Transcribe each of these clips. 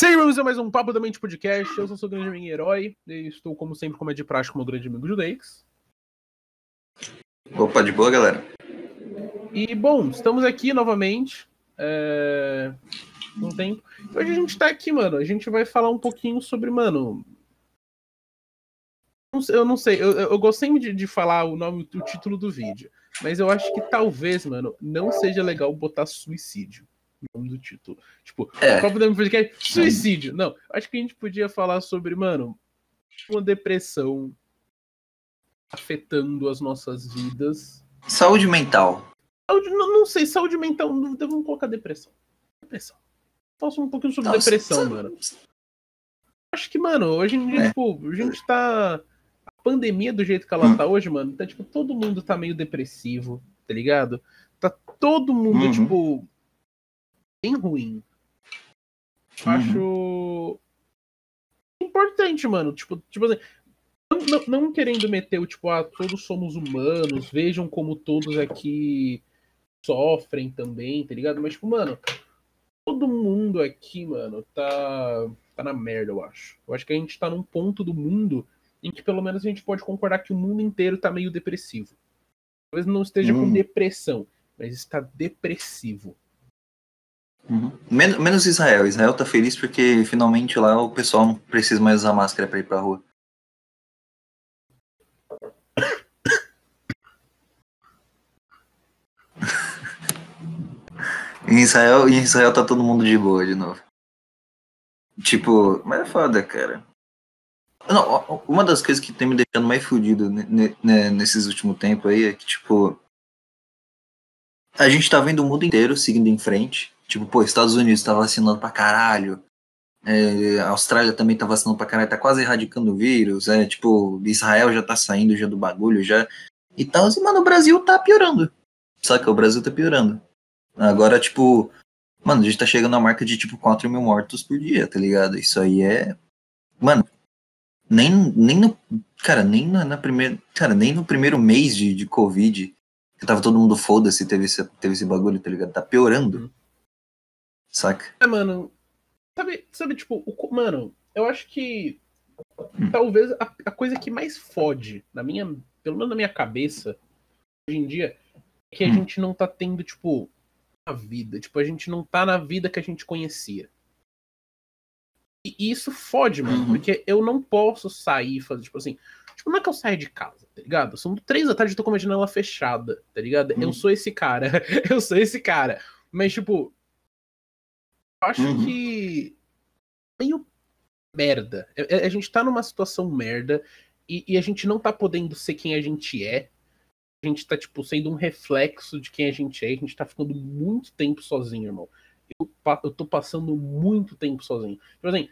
Bem a mais um Papo da Mente Podcast. Eu sou o seu grande amigo herói. E estou, como sempre, como é de prática, com o meu grande amigo Judeix. Opa, de boa, galera. E, bom, estamos aqui novamente. É... Um tempo. Hoje a gente tá aqui, mano. A gente vai falar um pouquinho sobre, mano. Eu não sei, eu, eu gostei de, de falar o nome, o título do vídeo. Mas eu acho que talvez, mano, não seja legal botar suicídio nome do título. Tipo, é. qual podemos podcast? Suicídio. Não, acho que a gente podia falar sobre, mano, uma depressão afetando as nossas vidas. Saúde mental. Saúde, não, não sei, saúde mental, não devemos colocar depressão. Depressão. Fala um pouquinho sobre Nossa, depressão, sabe? mano. Acho que, mano, hoje em dia, é. tipo, a gente tá. A pandemia do jeito que ela hum. tá hoje, mano, tá tipo, todo mundo tá meio depressivo, tá ligado? Tá todo mundo, uhum. tipo, bem ruim. Uhum. Acho importante, mano. Tipo, tipo assim, não, não, querendo meter o tipo, ah, todos somos humanos, vejam como todos aqui sofrem também, tá ligado? Mas, tipo, mano, todo mundo aqui, mano, tá, tá na merda, eu acho. Eu acho que a gente tá num ponto do mundo em que pelo menos a gente pode concordar que o mundo inteiro tá meio depressivo. Talvez não esteja com hum. depressão, mas está depressivo. Uhum. Men menos Israel. Israel tá feliz porque finalmente lá o pessoal não precisa mais usar máscara para ir pra rua. em Israel, em Israel tá todo mundo de boa de novo. Tipo, mas é foda, cara. Não, uma das coisas que tem me deixando mais fudido nesses últimos tempos aí é que, tipo, a gente tá vendo o mundo inteiro seguindo em frente Tipo, pô, Estados Unidos tá vacinando pra caralho. É, a Austrália também tá vacinando pra caralho, tá quase erradicando o vírus. É, tipo, Israel já tá saindo já do bagulho, já. E tal, assim, mano, o Brasil tá piorando. Saca? O Brasil tá piorando. Agora, tipo, mano, a gente tá chegando na marca de tipo 4 mil mortos por dia, tá ligado? Isso aí é. Mano, nem, nem no. Cara, nem na, na primeira. Cara, nem no primeiro mês de, de Covid, que tava todo mundo foda-se, teve esse, teve esse bagulho, tá ligado? Tá piorando. Saca? É, mano. Sabe, sabe tipo, o, mano, eu acho que hum. talvez a, a, coisa que mais fode, na minha, pelo menos na minha cabeça, hoje em dia, é que a hum. gente não tá tendo, tipo, a vida. Tipo, a gente não tá na vida que a gente conhecia. E, e isso fode, mano, uhum. porque eu não posso sair e fazer, tipo assim. Tipo, não é que eu saia de casa, tá ligado? São três da tarde e tô com a janela fechada, tá ligado? Uhum. Eu sou esse cara. eu sou esse cara. Mas, tipo, acho uhum. que meio merda. A, é, é, a, gente tá numa situação merda e, e, a gente não tá podendo ser quem a gente é. A gente tá, tipo, sendo um reflexo de quem a gente é. A gente tá ficando muito tempo sozinho, irmão. Eu, eu tô passando muito tempo sozinho. Tipo assim,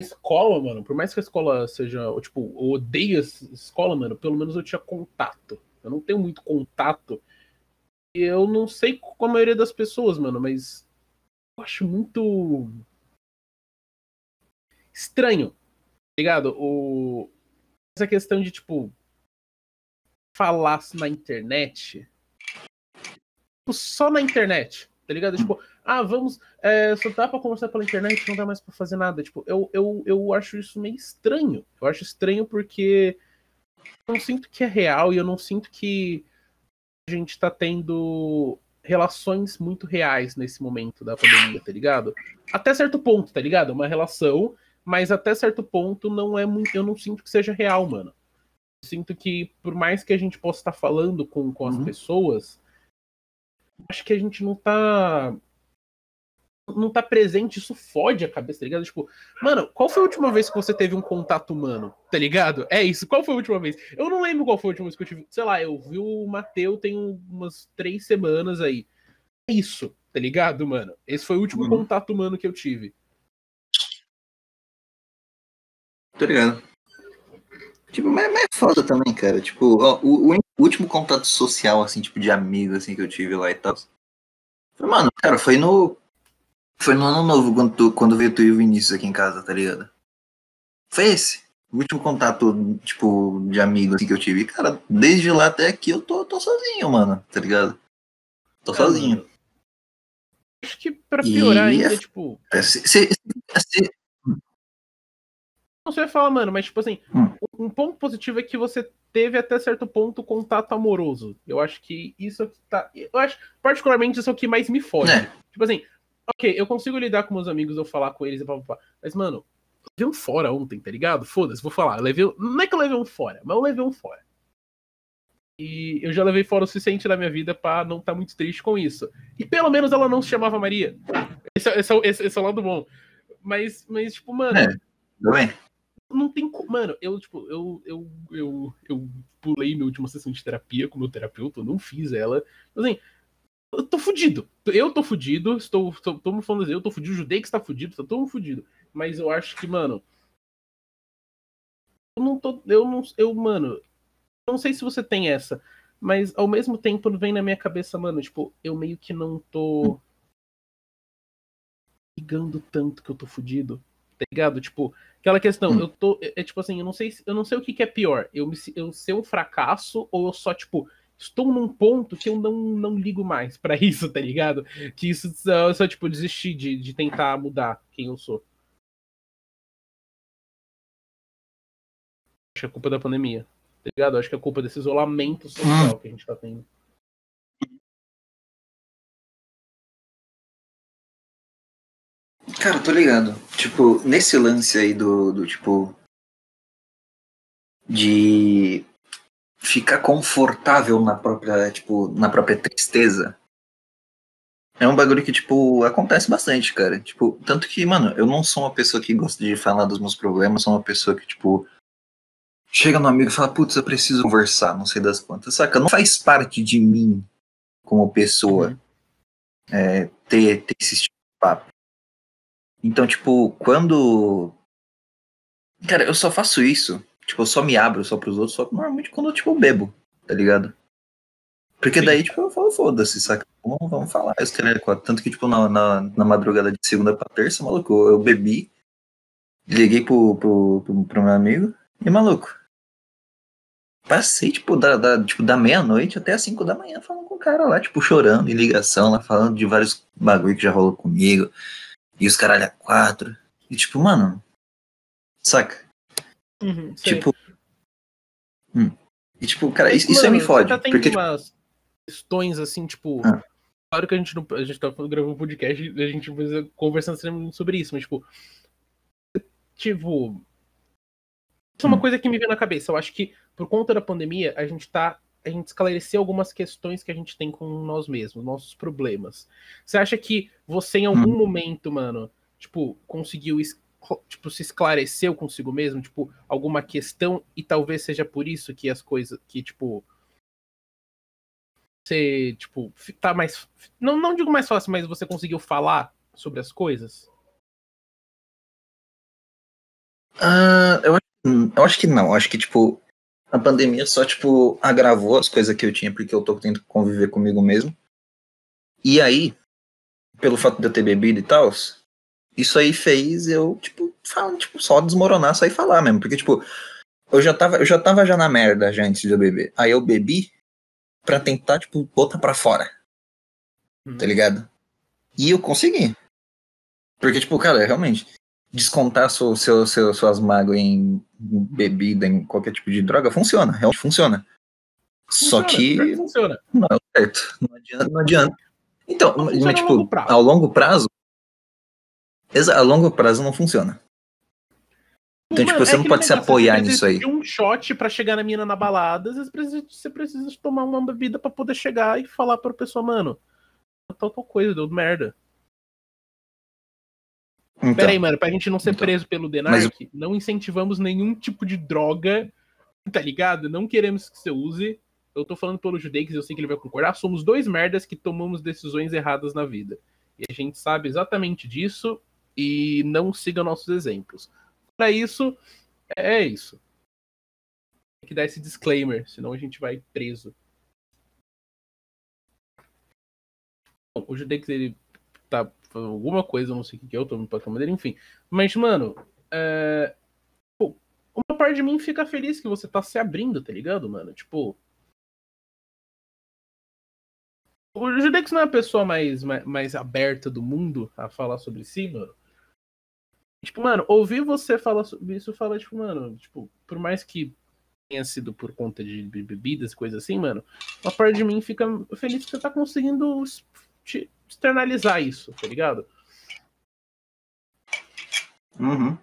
escola, mano, por mais que a escola seja, tipo, eu odeio a escola, mano, pelo menos eu tinha contato. Eu não tenho muito contato. E eu não sei com a maioria das pessoas, mano, mas eu acho muito estranho, tá ligado? O... Essa questão de, tipo, falar na internet, tipo, só na internet, tá ligado? Tipo, ah, vamos, é, só dá pra conversar pela internet, não dá mais pra fazer nada. Tipo, eu, eu, eu acho isso meio estranho. Eu acho estranho porque eu não sinto que é real e eu não sinto que a gente tá tendo relações muito reais nesse momento da pandemia, tá ligado? Até certo ponto, tá ligado? Uma relação, mas até certo ponto não é muito. Eu não sinto que seja real, mano. Sinto que, por mais que a gente possa estar falando com, com as uhum. pessoas, acho que a gente não tá não tá presente, isso fode a cabeça, tá ligado? Tipo, mano, qual foi a última vez que você teve um contato humano? Tá ligado? É isso, qual foi a última vez? Eu não lembro qual foi a última vez que eu tive. Sei lá, eu vi o Mateu tem umas três semanas aí. É isso, tá ligado, mano? Esse foi o último uhum. contato humano que eu tive. Tá ligado? Tipo, mas, mas é foda também, cara. Tipo, ó, o, o, último contato social, assim, tipo, de amigo, assim, que eu tive lá e tal. Mano, cara, foi no foi no ano novo, quando, tu, quando veio tu e o Vinícius aqui em casa, tá ligado? Foi esse. O último contato, tipo, de amigo assim, que eu tive. Cara, desde lá até aqui eu tô, tô sozinho, mano, tá ligado? Tô é, sozinho. Acho que pra piorar e, ainda, é, tipo. Se, se, se, você vai falar, mano, mas tipo assim, Hum. um ponto positivo é que você teve até certo ponto contato amoroso. Eu acho que isso é que tá. Eu acho, particularmente, isso é o que mais me fode. É. Tipo assim, ok, eu consigo lidar com meus amigos, eu falar com eles e blá. Mas, mano, eu levei um fora ontem, tá ligado? Foda-se, vou falar. Eu levei, não é que eu levei um fora, mas eu levei um fora. E eu já levei fora o suficiente da minha vida pra não estar muito triste com isso. E pelo menos ela não se chamava Maria. Esse, é- esse, é o- esse, esse é o lado bom. Mas, mas tipo, mano, É. Bem? não tem como. Mano, eu, tipo, eu, eu, eu, eu pulei minha última sessão de terapia com meu terapeuta, eu não fiz ela. Assim, eu tô fudido. Eu tô fudido, estou, estou, me falando assim, eu tô fudido, o judeu que está fudido, tá todo fudido. Mas eu acho que, mano. Eu não tô. Eu não. Eu, mano. Não sei se você tem essa. Mas ao mesmo tempo vem na minha cabeça, mano, tipo, eu meio que não tô ligando tanto que eu tô fudido. Tá ligado? Tipo, aquela questão, eu tô. É, é tipo assim, eu não sei, se- eu não sei o que, que é pior. Eu, me, eu ser um fracasso ou eu só, tipo, estou num ponto que eu não, não ligo mais pra isso, tá ligado? Que isso só, só tipo, desistir de, de tentar mudar quem eu sou. Acho que é culpa da pandemia. Tá ligado? Acho que é culpa desse isolamento social que a gente tá tendo. Cara, tô ligado. Tipo, nesse lance aí do, do tipo. De ficar confortável na própria, tipo, na própria tristeza. É um bagulho que, tipo, acontece bastante, cara. Tipo, tanto que, mano, eu não sou uma pessoa que gosta de falar dos meus problemas, sou uma pessoa que, tipo, chega no amigo e fala, putz, eu preciso conversar, não sei das quantas. Saca? Não faz parte de mim como pessoa Uhum. é, ter, ter esse tipo de papo. Então, tipo, quando. Cara, eu só faço isso. Tipo, eu só me abro só pros outros, só que normalmente quando eu, tipo, bebo, tá ligado? Porque Sim. daí, tipo, eu falo, foda-se, saca? Vamos, vamos falar. Esse cara é quatro. Tanto que, tipo, na, na, na madrugada de segunda pra terça, maluco, eu, eu bebi, liguei pro, pro, pro, pro meu amigo, e, maluco, passei, tipo, da, da, tipo, da meia-noite até as cinco da manhã falando com o cara lá, tipo, chorando em ligação, lá, falando de vários bagulho que já rolou comigo, e os caralho a quatro. E, tipo, mano, saca? Uhum. Tipo. Hum. E tipo, cara, isso, isso aí me mano, fode. Tá tendo Porque, tipo, umas questões assim, tipo. Ah. Claro que a gente não. A gente tá gravando um podcast e a gente conversando sobre isso, mas, tipo. Tipo. Isso é uma Hum. coisa que me veio na cabeça. Eu acho que, por conta da pandemia, a gente tá. A gente esclareceu algumas questões que a gente tem com nós mesmos, nossos problemas. Você acha que você, em algum Hum. momento, mano, tipo, conseguiu tipo, se esclareceu consigo mesmo, tipo, alguma questão, e talvez seja por isso que as coisas, que, tipo, você, tipo, tá mais, não, não digo mais fácil, mas você conseguiu falar sobre as coisas? ah, eu, eu acho que não. Eu acho que, tipo, a pandemia só, tipo, agravou as coisas que eu tinha, porque eu tô que conviver comigo mesmo. E aí, pelo fato de eu ter bebido e tal, isso aí fez eu, tipo, falar, tipo, só desmoronar, sair falar mesmo. Porque, tipo, eu já tava, eu já tava já na merda já antes de eu beber. Aí eu bebi pra tentar, tipo, botar pra fora. Uhum. tá ligado? E eu consegui. Porque, tipo, cara, realmente, descontar seu, seu, seu- suas mágoas em bebida, em qualquer tipo de droga, funciona, realmente funciona. Só Funciona, que pior funciona. não é certo. Não adianta. Não adianta. Então, mas, tipo, ao longo prazo. A longo prazo não funciona. Então, tipo, você é não pode se apoiar nisso aí. De um shot pra chegar na mina na balada, às vezes precisa- você precisa tomar uma bebida pra poder chegar e falar pra pessoa, mano, tal, tal coisa, deu merda. Então, Pera aí, mano, pra gente não ser Então. preso pelo Mas Denark, não incentivamos nenhum tipo de droga, tá ligado? Não queremos que você use. Eu tô falando pelo Judeix, eu sei que ele vai concordar. Somos dois merdas que tomamos decisões erradas na vida. E a gente sabe exatamente disso e não siga nossos exemplos. Pra isso, é isso. Tem que dar esse disclaimer, senão a gente vai preso. Bom, o Judeix, ele tá fazendo alguma coisa, não sei o que é, eu tô indo pra cama dele, enfim. Mas, mano, é... pô, uma parte de mim fica feliz que você tá se abrindo, tá ligado, mano? Tipo. O Judex não é a pessoa mais, mais, mais aberta do mundo a falar sobre si, mano. Tipo, mano, ouvir você falar sobre isso, fala, tipo, mano, tipo, por mais que tenha sido por conta de bebidas, coisas assim, mano, uma parte de mim fica feliz que você tá conseguindo externalizar isso, tá ligado? Uhum.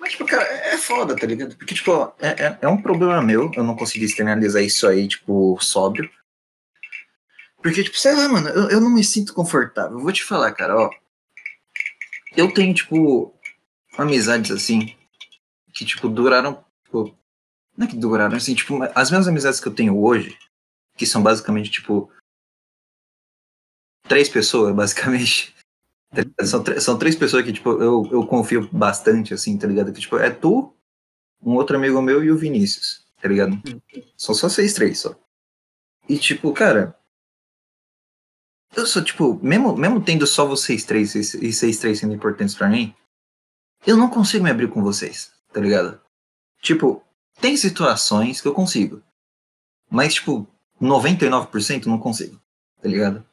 Mas, tipo, cara, é foda, tá ligado? Porque, tipo, é, é, é um problema meu, eu não consegui externalizar isso aí, tipo, sóbrio. Porque, tipo, sei lá, mano, eu, eu não me sinto confortável. vou te falar, cara, ó. Eu tenho, tipo, amizades assim, que, tipo, duraram. Tipo, não é que duraram, assim, tipo, as minhas amizades que eu tenho hoje, que são basicamente, tipo. Três pessoas, basicamente. São, são três pessoas que, tipo, eu, eu confio bastante, assim, tá ligado? Que, tipo, é tu, um outro amigo meu e o Vinícius, tá ligado? Hum. São só seis, três, só. E, tipo, cara, eu sou, tipo, mesmo, mesmo tendo só vocês três e vocês três sendo importantes para mim, eu não consigo me abrir com vocês, tá ligado? Tipo, tem situações que eu consigo. Mas, tipo, 99% não consigo, tá ligado?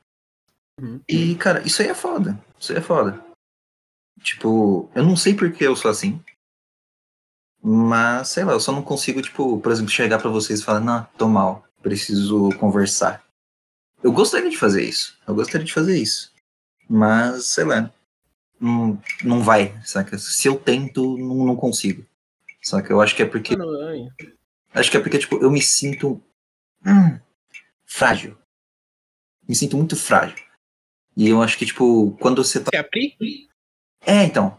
Uhum. E, cara, isso aí é foda. Isso aí é foda. Tipo, eu não sei porque eu sou assim. Mas, sei lá, eu só não consigo, tipo, por exemplo, chegar para vocês e falar, não, tô mal, preciso conversar. Eu gostaria de fazer isso. Eu gostaria de fazer isso. Mas, sei lá. Não, não vai, saca? Se eu tento, não, não consigo. Saca? Eu acho que é porque. Acho que é porque, tipo, eu me sinto. Hum, frágil. Me sinto muito frágil. E eu acho que, tipo, quando você tá. Você abrir? É, então.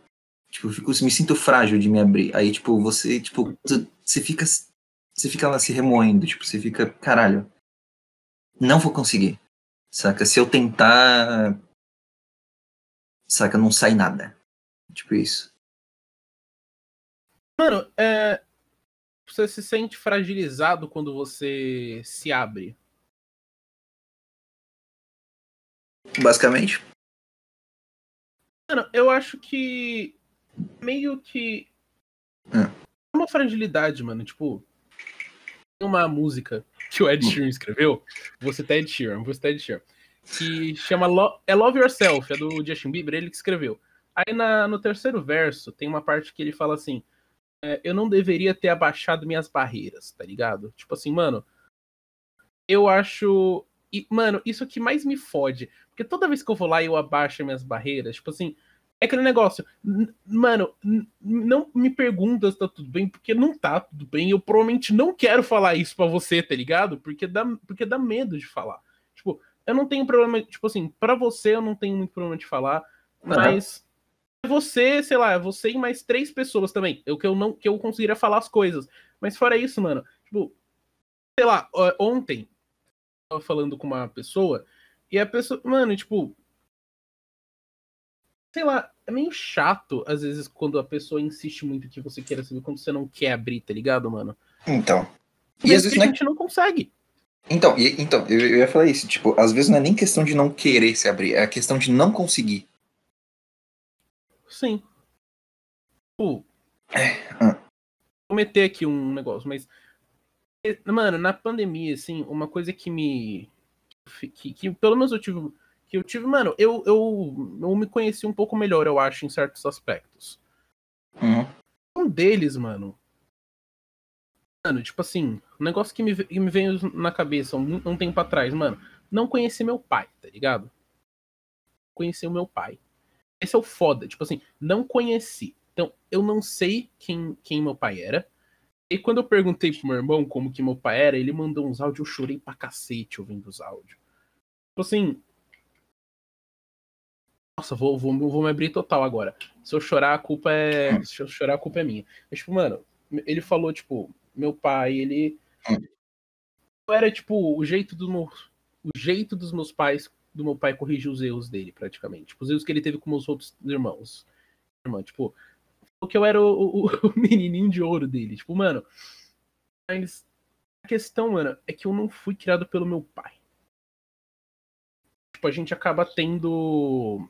Tipo, eu fico, me sinto frágil de me abrir. Aí, tipo, você, tipo, você fica. Você fica lá se remoendo, tipo, você fica, caralho, não vou conseguir. Saca? Se eu tentar. Saca? Não sai nada. Tipo isso. Mano, é. Você se sente fragilizado quando você se abre? Basicamente. Mano, eu acho que. Meio que. É uma fragilidade, mano. Tipo. Tem uma música que o Ed Sheeran escreveu, você tá Ed Sheeran, você tá Ed Sheeran, que chama Lo é Love Yourself, é do Justin Bieber, ele que escreveu. Aí na, no terceiro verso tem uma parte que ele fala assim: é, Eu não deveria ter abaixado minhas barreiras, tá ligado? Tipo assim, mano, eu acho. E, mano, isso que mais me fode. Porque toda vez que eu vou lá eu abaixo minhas barreiras, tipo assim, é aquele negócio, mano, não me pergunta se tá tudo bem, porque não tá tudo bem. Eu provavelmente não quero falar isso para você, tá ligado? Porque dá, porque dá medo de falar. Eu não tenho problema, tipo assim, para você eu não tenho muito problema de falar, mas você, sei lá, você e mais três pessoas também, eu que eu não que eu conseguiria falar as coisas. Mas fora isso, mano, tipo, sei lá, ontem eu tava falando com uma pessoa e a pessoa, mano, tipo, sei lá, é meio chato, às vezes, quando a pessoa insiste muito que você queira saber, quando você não quer abrir, tá ligado, mano? Então. E às vezes a é gente não consegue. Então, e, então eu, eu, ia falar isso, tipo, às vezes não é nem questão de não querer se abrir, é a questão de não conseguir. Sim. Pô. É. Ah. Vou meter aqui um negócio, mas. Mano, na pandemia, assim, uma coisa que me. Que, que pelo menos eu tive que eu tive, mano, eu, eu, eu me conheci um pouco melhor, eu acho, em certos aspectos. Uhum. Um deles, mano. Mano, tipo assim, um negócio que me, que me veio na cabeça um, um tempo atrás, mano. Não conheci meu pai, tá ligado? Conheci o meu pai. Esse é o foda, tipo assim, não conheci. Então, eu não sei quem, quem meu pai era. E quando eu perguntei pro meu irmão como que meu pai era, ele mandou uns áudios, eu chorei pra cacete ouvindo os áudios. Tipo assim, nossa, vou, vou, vou me abrir total agora. Se eu chorar, a culpa é. Hum. Se eu chorar, a culpa é minha. Mas, tipo, mano, ele falou, tipo, meu pai, ele. Hum. Era, tipo, o jeito do meu. O jeito dos meus pais, do meu pai corrigir os erros dele, praticamente. Tipo, os erros que ele teve com meus outros irmãos. Irmão, tipo, que eu era o, o, o menininho de ouro dele. Tipo, mano. Mas a questão, mano, é que eu não fui criado pelo meu pai. Tipo, a gente acaba tendo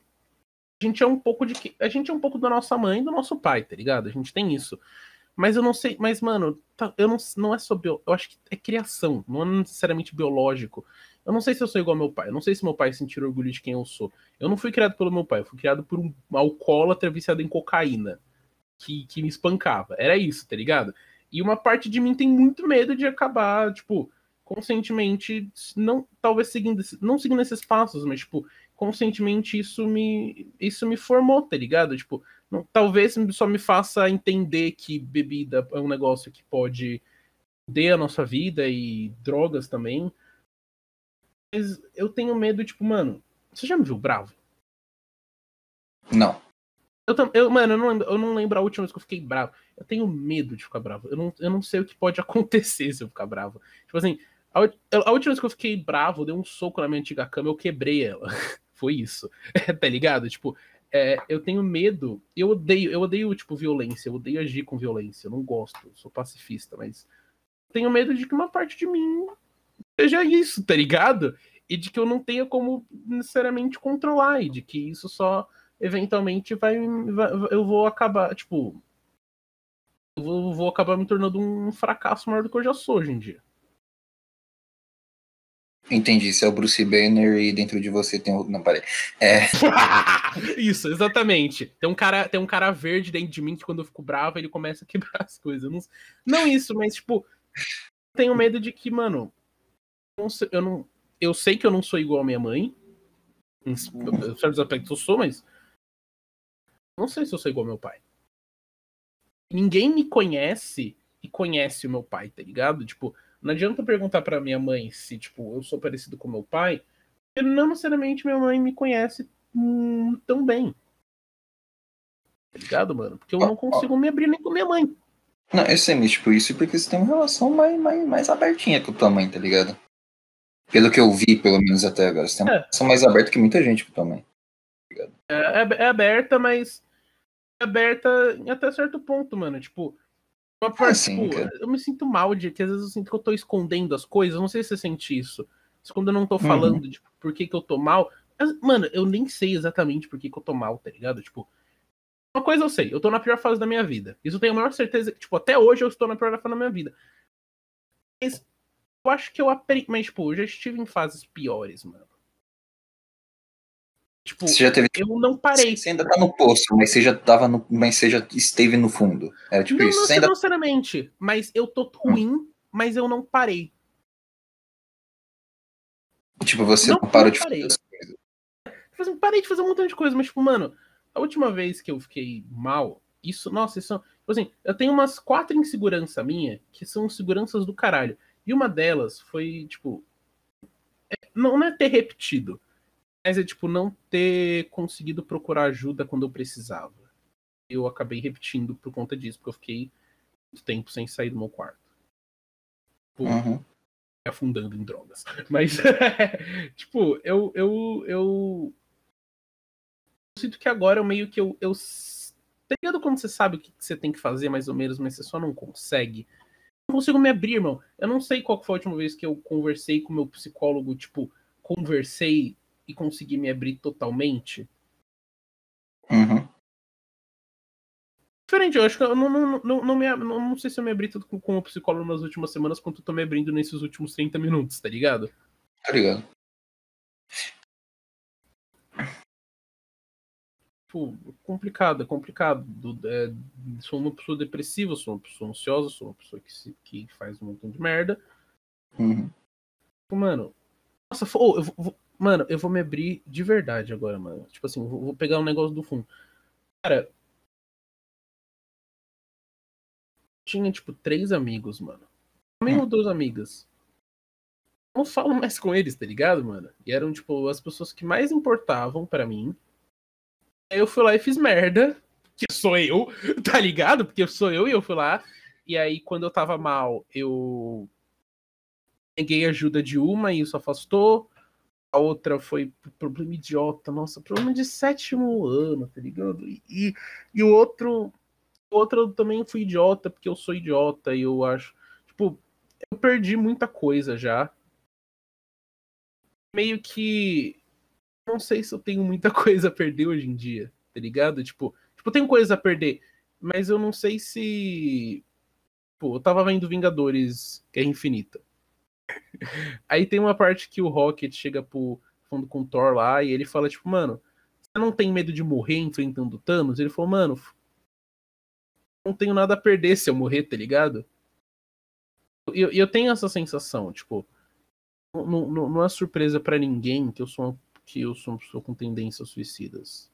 a gente é um pouco de a gente é um pouco da nossa mãe e do nosso pai, tá ligado? A gente tem isso. Mas eu não sei, mas mano, tá, eu não, não é sobre, eu acho que é criação, não é necessariamente biológico. eu não sei se eu sou igual ao meu pai. Eu não sei se meu pai sentir orgulho de quem eu sou. Eu não fui criado pelo meu pai, eu fui criado por um alcoólatra viciado em cocaína. Que, que me espancava. Era isso, tá ligado? E uma parte de mim tem muito medo de acabar, tipo, conscientemente, não talvez seguindo, não seguindo esses passos, mas tipo, conscientemente isso me isso me formou, tá ligado? Tipo, talvez só me faça entender que bebida é um negócio que pode foder a nossa vida e drogas também. Mas eu tenho medo, tipo, mano, você já me viu bravo? Não. Eu, eu, mano, eu não, lembro, eu não lembro a última vez que eu fiquei bravo. Eu tenho medo de ficar bravo. Eu não, eu não sei o que pode acontecer se eu ficar bravo. Tipo assim, a, a última vez que eu fiquei bravo, eu dei um soco na minha antiga cama, eu quebrei ela. Foi isso. tá ligado? Tipo, é, eu tenho medo. Eu odeio, eu odeio, tipo, violência. Eu odeio agir com violência. Eu não gosto. Sou pacifista, mas tenho medo de que uma parte de mim seja isso, tá ligado? E de que eu não tenha como necessariamente controlar, e de que isso só eventualmente vai, vai eu vou acabar, tipo, eu vou, vou acabar me tornando um fracasso maior do que eu já sou hoje em dia. Entendi, se é o Bruce Banner e dentro de você tem o. Não, parei. É... Isso, exatamente. Tem um, cara, tem um cara verde dentro de mim que quando eu fico bravo ele começa a quebrar as coisas. Não, não isso, mas tipo, tenho medo de que, mano, eu não, sei, eu não. Eu sei que eu não sou igual à minha mãe. Em certos aspectos eu sou, mas. Não sei se eu sou igual ao meu pai. Ninguém me conhece e conhece o meu pai, tá ligado? Tipo, não adianta perguntar para minha mãe se, tipo, eu sou parecido com meu pai, porque não necessariamente minha mãe me conhece hum, tão bem. Tá ligado, mano? Porque eu não consigo me abrir nem com minha mãe. Não, eu sei, mas tipo, isso porque você tem uma relação mais, mais, mais abertinha com tua mãe, tá ligado? Pelo que eu vi, pelo menos até agora. Você tem uma é. relação mais aberta que muita gente com tua mãe. Tá é, é, é, aberta, mas é aberta até certo ponto, mano. Tipo, uma parte, ah, sim, tipo, eu me sinto mal de que às vezes eu sinto que eu tô escondendo as coisas. Não sei se você sente isso. Mas quando eu não tô uhum. falando uhum. de tipo, por que, que eu tô mal. Mas, mano, eu nem sei exatamente por que, que eu tô mal, tá ligado? Tipo, uma coisa eu sei, eu tô na pior fase da minha vida. Isso eu tenho a maior certeza que, tipo, até hoje eu estou na pior fase da minha vida. Mas eu acho que eu aprendi. Mas, tipo, eu já estive em fases piores, mano. Tipo, você já teve... eu não parei. Você ainda tá no poço, mas você já tava no. Mas você já esteve no fundo. Era tipo não, isso. Não, ainda... sinceramente, mas eu tô ruim, hum. mas eu não parei. Tipo, você não, não parou de fazer as coisas. Tipo assim, parei de fazer um montão de coisa, mas, tipo, mano, a última vez que eu fiquei mal, isso, nossa, isso, tipo assim, eu tenho umas quatro inseguranças minha que são seguranças do caralho. E uma delas foi, tipo, é, não, não é ter repetido, mas é, tipo, não ter conseguido procurar ajuda quando eu precisava. Eu acabei repetindo por conta disso, porque eu fiquei muito tempo sem sair do meu quarto. Tipo, uhum. afundando em drogas. Mas, tipo, eu, eu, eu sinto que agora eu meio que eu. eu tá ligado quando você sabe o que você tem que fazer, mais ou menos, mas você só não consegue? Não consigo me abrir, irmão. Eu não sei qual foi a última vez que eu conversei com meu psicólogo, tipo, conversei e consegui me abrir totalmente. Uhum. Diferente, eu acho que eu não, não, não, não, me, não, não sei se eu me abri tanto com, com o psicólogo nas últimas semanas quanto eu tô me abrindo nesses últimos 30 minutos, tá ligado? Tá ligado tipo, complicado, é complicado. É, sou uma pessoa depressiva, sou uma pessoa ansiosa, sou uma pessoa que, se, que faz um montão de merda. Uhum. Tipo, mano, nossa, oh, eu vou, mano, eu vou me abrir de verdade agora, mano. Tipo assim, vou, vou pegar um negócio do fundo. Cara, tinha, tipo, três amigos, mano. Também ou duas amigas. Não falo mais com eles, tá ligado, mano? E eram, tipo, as pessoas que mais importavam para mim Aí eu fui lá e fiz merda, que sou eu, tá ligado? Porque sou eu e eu fui lá. E aí, quando eu tava mal, eu peguei ajuda de uma e isso afastou. A outra foi problema idiota, nossa, problema de sétimo ano, tá ligado? E, e o outro, o outro eu também fui idiota, porque eu sou idiota e eu acho. Tipo, eu perdi muita coisa já. Meio que não sei se eu tenho muita coisa a perder hoje em dia, tá ligado? Tipo, tipo, tenho coisa a perder, mas eu não sei se. Pô, eu tava vendo Vingadores Guerra Infinita. Aí tem uma parte que o Rocket chega pro fundo com o Thor lá e ele fala, tipo, mano, você não tem medo de morrer enfrentando Thanos? Ele falou, mano, não tenho nada a perder se eu morrer, tá ligado? E eu, eu, tenho essa sensação, tipo, não, não, não é surpresa para ninguém que eu sou que eu sou uma pessoa com tendências suicidas.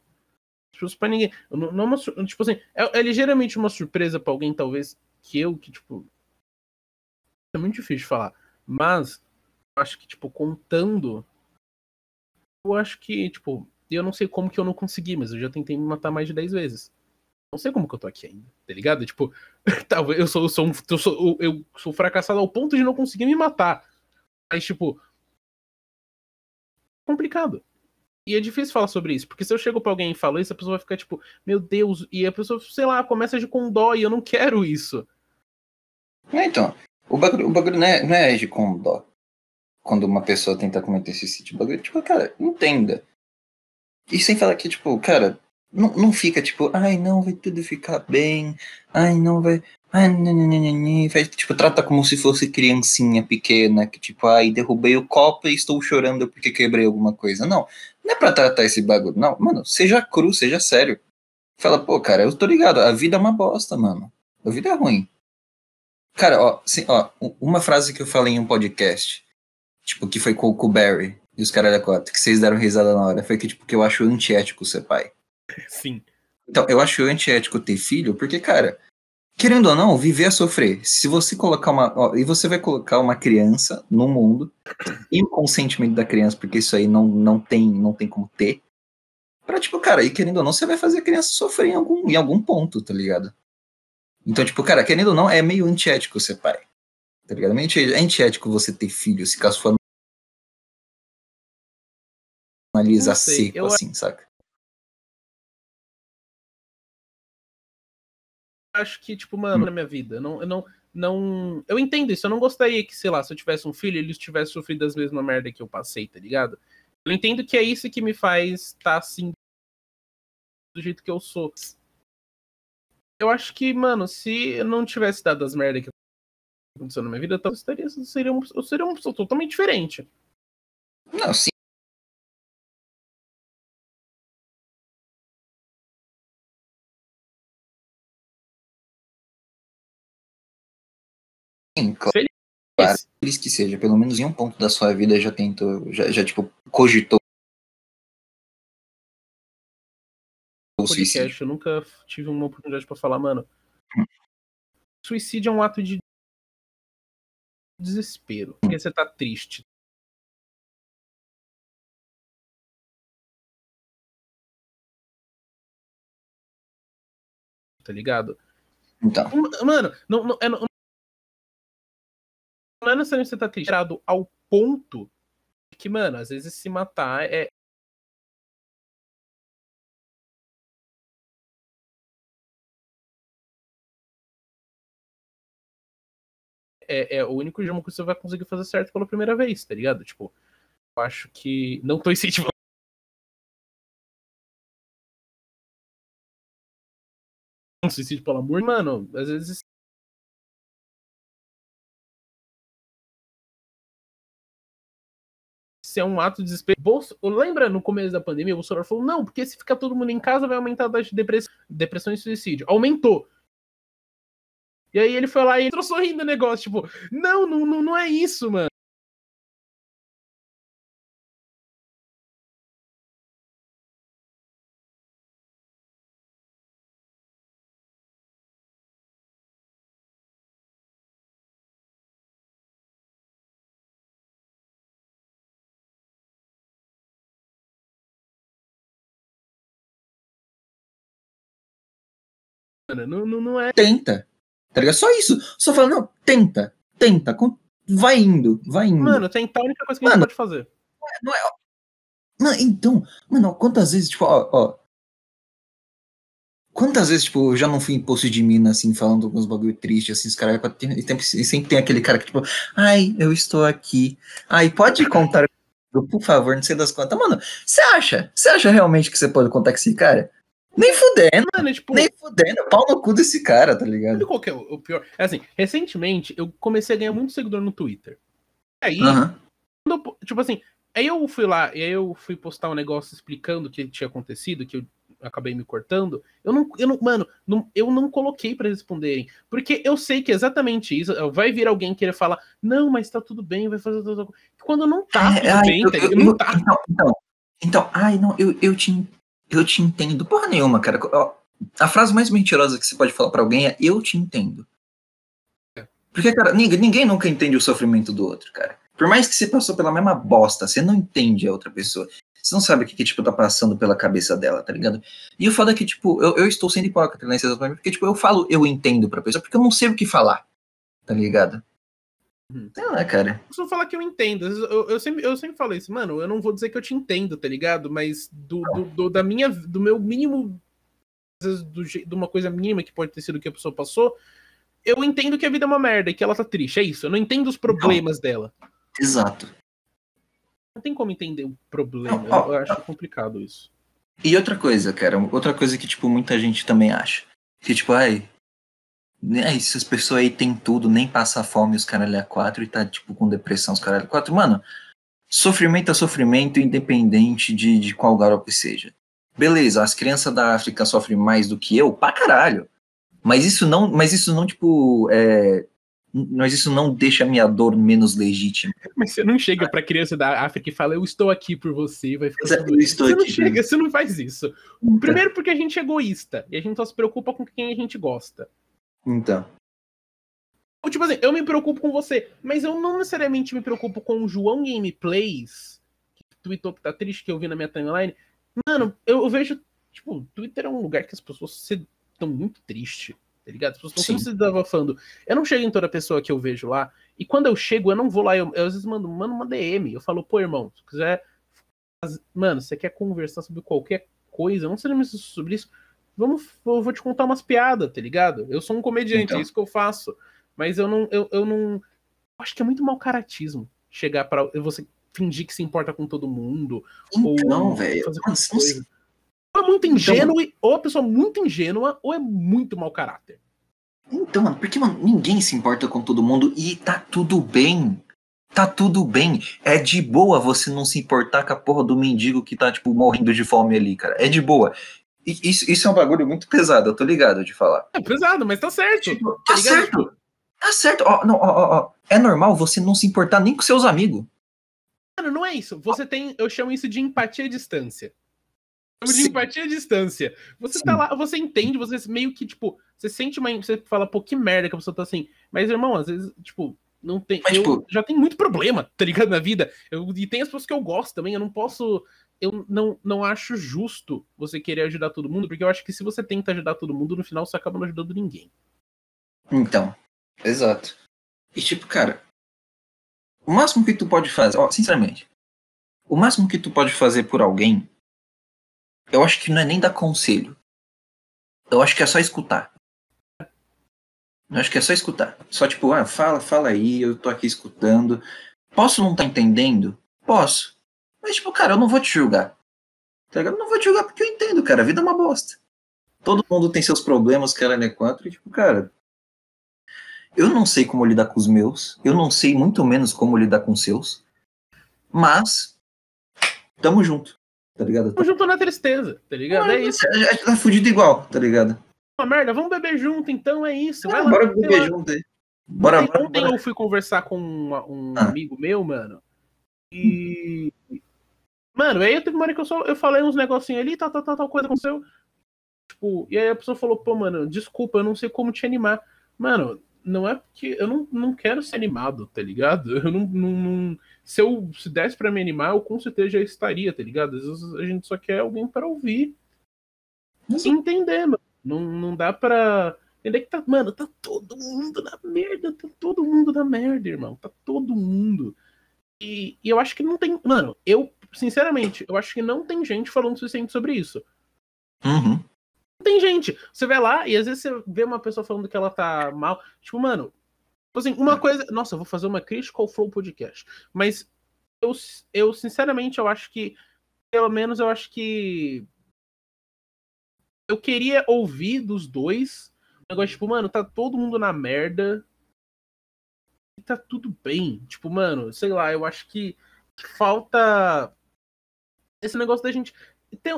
Tipo, pra ninguém. Não, não é uma, tipo assim, é, é ligeiramente uma surpresa para alguém, talvez, que eu, que, tipo. É muito difícil de falar. Mas, acho que, tipo, contando. Eu acho que, tipo, eu não sei como que eu não consegui, mas eu já tentei me matar mais de 10 vezes. Não sei como que eu tô aqui ainda, tá ligado? Tipo, talvez eu sou, eu sou, eu sou, eu sou fracassado ao ponto de não conseguir me matar. Mas, tipo. Complicado. E é difícil falar sobre isso, porque se eu chego pra alguém e falo isso, a pessoa vai ficar tipo, meu Deus, e a pessoa, sei lá, começa de com dó e eu não quero isso. É, então, o bagulho, o bagulho não, é, não é agir com dó. Quando uma pessoa tenta cometer esse tipo de bagulho, tipo, cara, entenda. E sem falar que, tipo, cara, não, não fica tipo, ai, não, vai tudo ficar bem, ai, não vai. Ai, nananana, vai, tipo, trata como se fosse criancinha pequena, que tipo, ai, derrubei o copo e estou chorando porque quebrei alguma coisa. Não, não é pra tratar esse bagulho, não. Mano, seja cru, seja sério. Fala, pô, cara, eu tô ligado, a vida é uma bosta, mano. A vida é ruim. Cara, ó, assim, ó, uma frase que eu falei em um podcast, tipo, que foi com o Barry e os caras da cota, que vocês deram risada na hora, foi que, tipo, que eu acho antiético ser pai. Sim. Então, eu acho antiético ter filho, porque, cara, querendo ou não, viver é sofrer. Se você colocar uma. Ó, e você vai colocar uma criança no mundo, e o consentimento da criança, porque isso aí não, não, tem, não tem como ter. Pra, tipo, cara, e querendo ou não, você vai fazer a criança sofrer em algum, em algum ponto, tá ligado? Então, tipo, cara, querendo ou não, é meio antiético ser pai. Tá ligado? É antiético você ter filho, se caso for analisa seco, eu... assim, saca? acho que, tipo, mano, na minha vida, não, eu não, não. Eu entendo isso, eu não gostaria que, sei lá, se eu tivesse um filho, ele tivesse sofrido as mesmas merda que eu passei, tá ligado? Eu entendo que é isso que me faz estar tá, assim do jeito que eu sou. Eu acho que, mano, se eu não tivesse dado as merdas que aconteceu na minha vida, eu seria, seria, um, eu seria uma pessoa totalmente diferente. Não, sim. Sim, claro. Feliz. claro. Feliz que seja. Pelo menos em um ponto da sua vida já tentou, já, já tipo, cogitou suicídio. Eu nunca tive uma oportunidade para falar, mano. Hum. Suicídio é um ato de desespero. Porque você tá triste. Tá ligado? Então. Mano, não, não, é, não, não é necessariamente você tá triste, ao ponto que, mano, às vezes se matar é. É, é o único jogo que você vai conseguir fazer certo pela primeira vez, tá ligado? Tipo, eu acho que. Não tô incentivando. Um suicídio pelo amor, mano, às vezes se é um ato de desespero. Bolso... Lembra no começo da pandemia, o Bolsonaro falou: não, porque se ficar todo mundo em casa vai aumentar a taxa de depressão e suicídio. Aumentou. E aí ele foi lá e entrou sorrindo o negócio, tipo, não, não, não é isso, mano. Não, não, não é. Tenta. Tá ligado? Só isso. Só fala, não, tenta. Tenta. Vai indo, vai indo. Mano, tentar é a única coisa que mano, a gente pode fazer. Não é. Não, então, mano, quantas vezes, tipo, ó, ó. Quantas vezes, tipo, eu já não fui em posto de mina, assim, falando alguns bagulho triste, assim, os caras. E sempre tem aquele cara que, tipo, ai, eu estou aqui. Ai, pode contar, por favor, não sei das contas. Mano, você acha? Você acha realmente que você pode contar com esse cara? Nem fudendo, mano, tipo, nem fudendo, pau no cu desse cara, tá ligado? Sabe qual que é o pior? É assim, recentemente eu comecei a ganhar muito seguidor no Twitter. Aí, eu- tipo assim, aí eu fui lá, e aí eu fui postar um negócio explicando o que tinha acontecido, que eu acabei me cortando. Eu não, eu não mano, não- eu não coloquei pra eles responderem, porque eu sei que é exatamente isso. Vai vir alguém querer falar, não, mas tá tudo bem, vai fazer tudo. tudo." Quando não tá É, tudo ai, bem, eu- tá eu-? Não tá. Então, então, então, ai, não, eu, eu, te, eu te entendo. Porra nenhuma, cara. A frase mais mentirosa que você pode falar pra alguém é eu te entendo. Porque, cara, ninguém, ninguém nunca entende o sofrimento do outro, cara. Por mais que você passou pela mesma bosta, você não entende a outra pessoa. Você não sabe o que, que tipo, tá passando pela cabeça dela, tá ligado? E o foda é que, tipo, eu, eu estou sendo hipócrita nesse exatamente porque, tipo, eu falo eu entendo pra pessoa, porque eu não sei o que falar, tá ligado? Uhum. Sei lá, cara. Eu só falar que eu entendo. Eu, eu, sempre, eu sempre falo isso, mano. Eu não vou dizer que eu te entendo, tá ligado? Mas do, do, do- da minha, do meu mínimo, às vezes, do, de uma coisa mínima que pode ter sido que a pessoa passou, eu entendo que a vida é uma merda e que ela tá triste. É isso. Eu não entendo os problemas dela. Exato. Não tem como entender o problema. Não, ó, Eu, eu acho complicado isso. E outra coisa, cara, outra coisa que, tipo, muita gente também acha. Que, tipo, ai. Né, Essas pessoas aí tem tudo, nem passa fome os caralho a quatro e tá, tipo, com depressão os caralho a quatro. Mano, sofrimento é sofrimento, independente de, de qual garoto seja. Beleza, as crianças da África sofrem mais do que eu, pra caralho. Mas isso não, mas isso não, tipo, é. Mas isso não deixa a minha dor menos legítima. Mas você não chega pra criança da África e fala, eu estou aqui por você, vai ficar Exato, eu estou Você não aqui, chega, você não faz isso. Primeiro porque a gente é egoísta e a gente só se preocupa com quem a gente gosta. Então. Tipo assim, eu me preocupo com você, mas eu não necessariamente me preocupo com o João Gameplays, que tweetou que tá triste, que eu vi na minha timeline. Mano, eu, eu vejo, tipo, Twitter é um lugar que as pessoas estão muito tristes, tá ligado? As pessoas estão se desabafando. Eu não chego em toda pessoa que eu vejo lá, e quando eu chego, eu não vou lá, eu, eu às vezes mando, mando uma DM, eu falo, pô, irmão, se quiser. Mano, você quer conversar sobre qualquer coisa, não sei sobre isso. Vamos, eu vou te contar umas piadas, tá ligado? Eu sou um comediante, Então. é isso que eu faço. Mas eu não. Eu, eu não. acho que é muito mau caratismo chegar para você fingir que se importa com todo mundo. Então, ou velho. fazer mano, coisa. Ou é muito ingênuo, e- ou é uma pessoa muito ingênua, ou é muito mau caráter. Então, mano, porque, mano, ninguém se importa com todo mundo e tá tudo bem. Tá tudo bem. É de boa você não se importar com a porra do mendigo que tá, tipo, morrendo de fome ali, cara. É de boa. Isso, isso é um bagulho muito pesado, eu tô ligado de falar. É pesado, mas tá certo. Tipo, tá tá certo. Tá certo. Ó, não, ó, ó, ó. É normal você não se importar nem com seus amigos. Mano, não é isso. Você tem. Eu chamo isso de empatia à distância. Eu chamo de empatia à distância. Você Sim. tá lá, você entende, você meio que, tipo, você sente uma. Você fala, pô, que merda que a pessoa tá assim. Mas, irmão, às vezes, tipo, não tem. Mas, eu tipo- já tem muito problema, tá ligado? Na vida. Eu, e tem as pessoas que eu gosto também. Eu não posso. Eu não, não acho justo você querer ajudar todo mundo, porque eu acho que se você tenta ajudar todo mundo, no final você acaba não ajudando ninguém. Então, exato. E tipo, cara, o máximo que tu pode fazer, ó, sinceramente, o máximo que tu pode fazer por alguém, eu acho que não é nem dar conselho. Eu acho que é só escutar. Eu acho que é só escutar. Só tipo, ah, fala, fala aí, eu tô aqui escutando. Posso não estar entendendo? Posso. Mas tipo, cara, eu não vou te julgar. Tá ligado? Eu não vou te julgar porque eu entendo, cara. A vida é uma bosta. Todo mundo tem seus problemas, cara, né? Quatro, e tipo, cara, eu não sei como lidar com os meus, eu não sei muito menos como lidar com os seus, mas tamo junto, tá ligado? Tamo junto na tristeza, tá ligado? É isso. A gente tá fudido igual, tá ligado? Uma merda, vamos beber junto, então é isso. Lá, bora sei beber lá. junto aí. Bora, ontem, bora, eu fui conversar com uma- um Ah. amigo meu, mano. E. Mano, aí teve uma hora que eu, só, eu falei uns negocinhos ali, tal, tal, tal, tal coisa aconteceu. Tipo, e aí a pessoa falou, pô, mano, desculpa, eu não sei como te animar. Mano, não é porque eu não, não quero ser animado, tá ligado? Eu não, não, não- Se eu se desse pra me animar, eu com certeza já estaria, tá ligado? Às vezes a gente só quer alguém pra ouvir entender, mano. Não, não dá pra. Entender que tá. Mano, tá todo mundo na merda. Tá todo mundo na merda, irmão. Tá todo mundo. E, e eu acho que não tem. Mano, eu, sinceramente, eu acho que não tem gente falando o suficiente sobre isso. Uhum. Não tem gente. Você vai lá e às vezes você vê uma pessoa falando que ela tá mal. Tipo, mano. Tipo assim, uma coisa. Nossa, eu vou fazer uma crítica ao Flow Podcast. Mas eu, eu, sinceramente, eu acho que. Pelo menos eu acho que. Eu queria ouvir dos dois. Um negócio tipo, mano, tá todo mundo na merda. tá tudo bem. Tipo, mano, sei lá, eu acho que falta esse negócio da gente ter,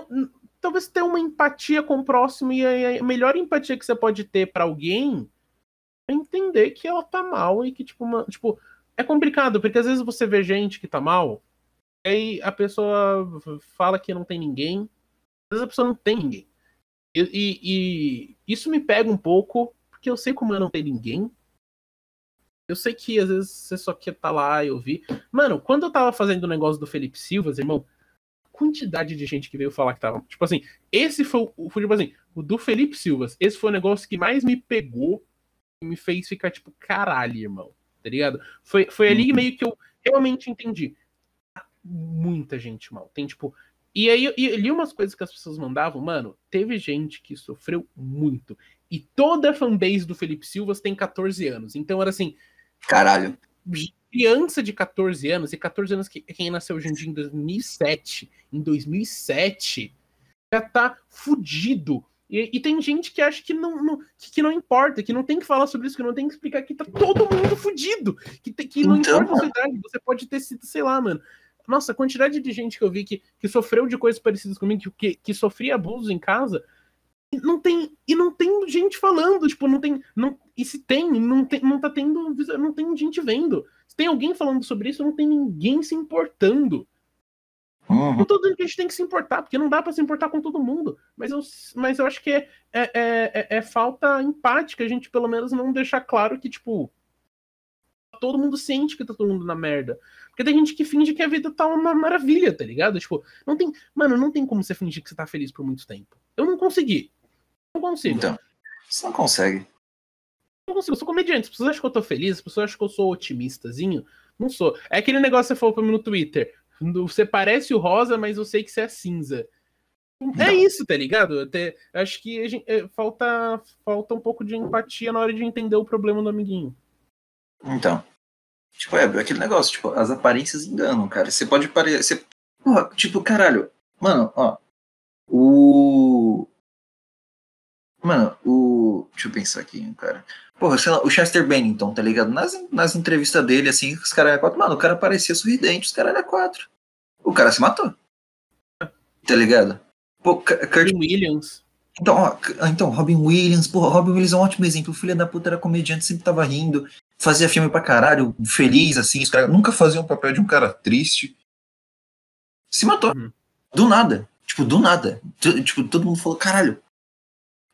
talvez ter uma empatia com o próximo e a melhor empatia que você pode ter para alguém é entender que ela tá mal e que, tipo, uma, tipo, é complicado, porque às vezes você vê gente que tá mal, aí a pessoa fala que não tem ninguém, às vezes a pessoa não tem ninguém. E, e, e isso me pega um pouco, porque eu sei como eu não tenho ninguém. Eu sei que às vezes você só quer estar tá lá e ouvir. Mano, quando eu tava fazendo o negócio do Felipe Silva, irmão, quantidade de gente que veio falar que tava. Tipo assim, esse foi o. Tipo assim, o do Felipe Silva. Esse foi o negócio que mais me pegou e me fez ficar, tipo, caralho, irmão. Tá ligado? Foi, foi ali uhum. meio que eu realmente entendi. Muita gente mal. Tem, tipo. E aí eu li umas coisas que as pessoas mandavam, mano. Teve gente que sofreu muito. E toda a fanbase do Felipe Silva tem 14 anos. Então era assim. Caralho criança de 14 anos, e 14 anos que quem nasceu hoje em dia em 2007, em 2007, já tá fudido. E, e, tem gente que acha que não, não que, que, não importa, que não tem que falar sobre isso, que não tem que explicar que tá todo mundo fudido. Que, que não então, importa a sua idade, você pode ter sido, sei lá, mano. Nossa, a quantidade de gente que eu vi que, que sofreu de coisas parecidas comigo, que, que sofria abuso em casa, não tem e não tem gente falando, tipo, não tem, não, e se tem, não tem, não tá tendo, não tem gente vendo. Se tem alguém falando sobre isso, não tem ninguém se importando. Uhum. Não tô dizendo que a gente tem que se importar, porque não dá para se importar com todo mundo. Mas eu, mas eu acho que é, é, é, é, falta empática a gente, pelo menos, não deixar claro que, tipo, todo mundo sente que tá todo mundo na merda. Porque tem gente que finge que a vida tá uma maravilha, tá ligado? Tipo, não tem. Mano, não tem como você fingir que você tá feliz por muito tempo. Eu não consegui. Não consigo. Então, você não consegue não consigo, eu sou comediante. As pessoas acham que eu tô feliz, as pessoas acham que eu sou otimistazinho. Não sou. É aquele negócio que você falou pra mim no Twitter. Você parece o rosa, mas eu sei que você é cinza. É não. É isso, tá ligado? Até, acho que gente, é, falta, falta um pouco de empatia na hora de entender o problema do amiguinho. Então. Tipo, é aquele negócio, tipo, as aparências enganam, cara. Você pode parecer. Porra, tipo, caralho. Mano, ó. O. Mano, o. Deixa eu pensar aqui, cara. Porra, sei lá, o Chester Bennington, tá ligado? Nas, nas entrevistas dele, assim, os caras eram quatro. Mano, o cara parecia sorridente, os caras eram quatro. O cara se matou. Tá ligado? Pô, Kurt Williams. Então, ó, então, Robin Williams, porra, Robin Williams é um ótimo exemplo. O filho da puta era comediante, sempre tava rindo, fazia filme pra caralho, feliz, assim. Os caras nunca faziam o papel de um cara triste. Se matou. Uhum. Do nada. Tipo, do nada. Tipo, todo mundo falou, caralho.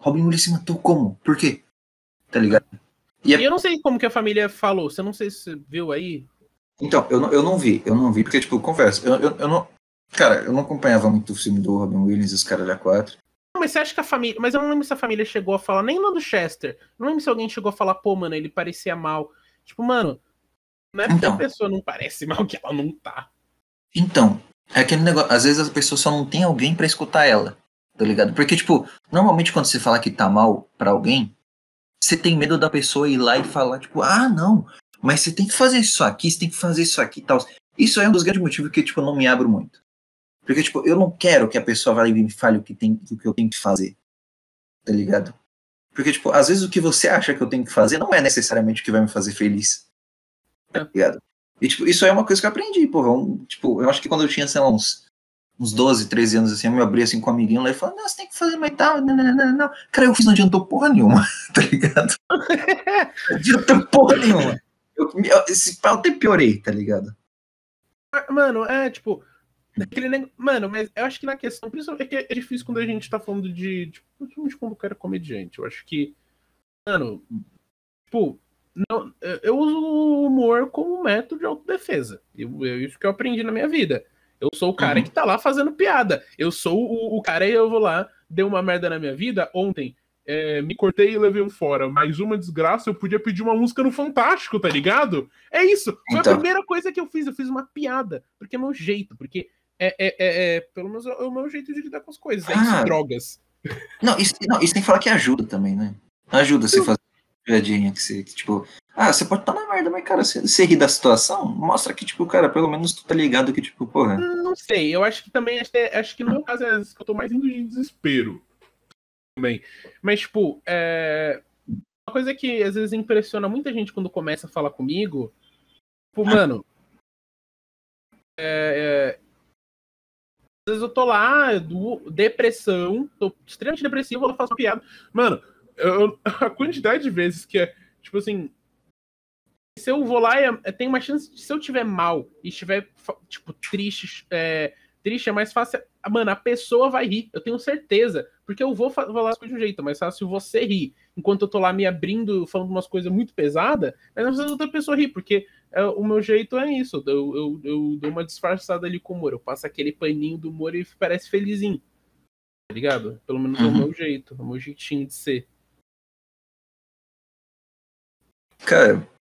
Robin Williams se matou como? Por quê? tá ligado? E, é... eu não sei como que a família falou, você não sei se você viu aí. Então, eu não, eu não vi, eu não vi, porque, tipo, confesso, eu, eu, eu não. Cara, eu não acompanhava muito o filme do Robin Williams e os caras da 4. Mas você acha que a família. Mas eu não lembro se a família chegou a falar, nem lá do Chester. Não lembro se alguém chegou a falar, pô, mano, ele parecia mal. Tipo, mano, não é porque então, a pessoa não parece mal que ela não tá. Então, é aquele negócio. Às vezes a pessoa só não tem alguém para escutar ela, tá ligado? Porque, tipo, normalmente quando você fala que tá mal pra alguém, você tem medo da pessoa ir lá e falar, tipo, ah, não, mas você tem que fazer isso aqui, você tem que fazer isso aqui e tal. Isso é um dos grandes motivos que, tipo, eu não me abro muito. Porque, tipo, eu não quero que a pessoa vá e me fale o que, tem, o que eu tenho que fazer. Tá ligado? Porque, tipo, às vezes o que você acha que eu tenho que fazer não é necessariamente o que vai me fazer feliz. Tá ligado? E, tipo, isso é uma coisa que eu aprendi, porra. Um, tipo, eu acho que quando eu tinha, sei lá, uns uns 12, 13 anos assim, eu me abri assim com um amiguinho lá e falei, não, você tem que fazer mais tal, não, não, não, não. Cara, eu fiz, não adiantou porra nenhuma, tá ligado? não adiantou porra nenhuma. Eu, esse pau até piorei, tá ligado? Mano, é tipo. Aquele Mano, mas eu acho que na questão. Principalmente é que é difícil quando a gente tá falando de. Tipo, principalmente quando o cara é comediante. Eu acho que. Mano. Tipo. Não, eu uso o humor como método de autodefesa. Eu, eu, isso que eu aprendi na minha vida. Eu sou o cara uhum. que tá lá fazendo piada. Eu sou o, o cara e eu vou lá, deu uma merda na minha vida. Ontem, é, me cortei e levei um fora. Mais uma desgraça, eu podia pedir uma música no Fantástico, tá ligado? É isso. Foi então. a primeira coisa que eu fiz. Eu fiz uma piada. Porque é meu jeito. Porque é, é, é, é pelo menos é o meu jeito de lidar com as coisas. É ah. isso, drogas. Não isso, não, isso tem que falar que ajuda também, né? Ajuda você fazer piadinha que você, tipo, ah, você pode estar tá na merda, mas, cara, você, você ri da situação, mostra que, tipo, cara, pelo menos tu tá ligado que, tipo, porra. Não sei, eu acho que também, acho que, no meu caso é que eu tô mais indo de desespero. Também. Mas, tipo, é. uma coisa que às vezes impressiona muita gente quando começa a falar comigo. Tipo, mano. É, é, às vezes eu tô lá, do, depressão, tô extremamente depressivo, faço uma piada. Mano, eu, a quantidade de vezes que é, tipo assim, se eu vou lá, é, tem uma chance de, se eu tiver mal e estiver, tipo, triste, é, triste é mais fácil. Mano, a pessoa vai rir, eu tenho certeza. Porque eu vou falar as coisas de um jeito, mas fácil você rir. Enquanto eu tô lá me abrindo, falando umas coisas muito pesadas, mas não precisa outra pessoa rir, porque é, o meu jeito é isso. Eu, eu, eu dou uma disfarçada ali com o humor. Eu passo aquele paninho do humor e parece felizinho. Tá ligado? Pelo menos uhum. é o uhum. meu jeito, é o meu jeitinho de ser. Cara.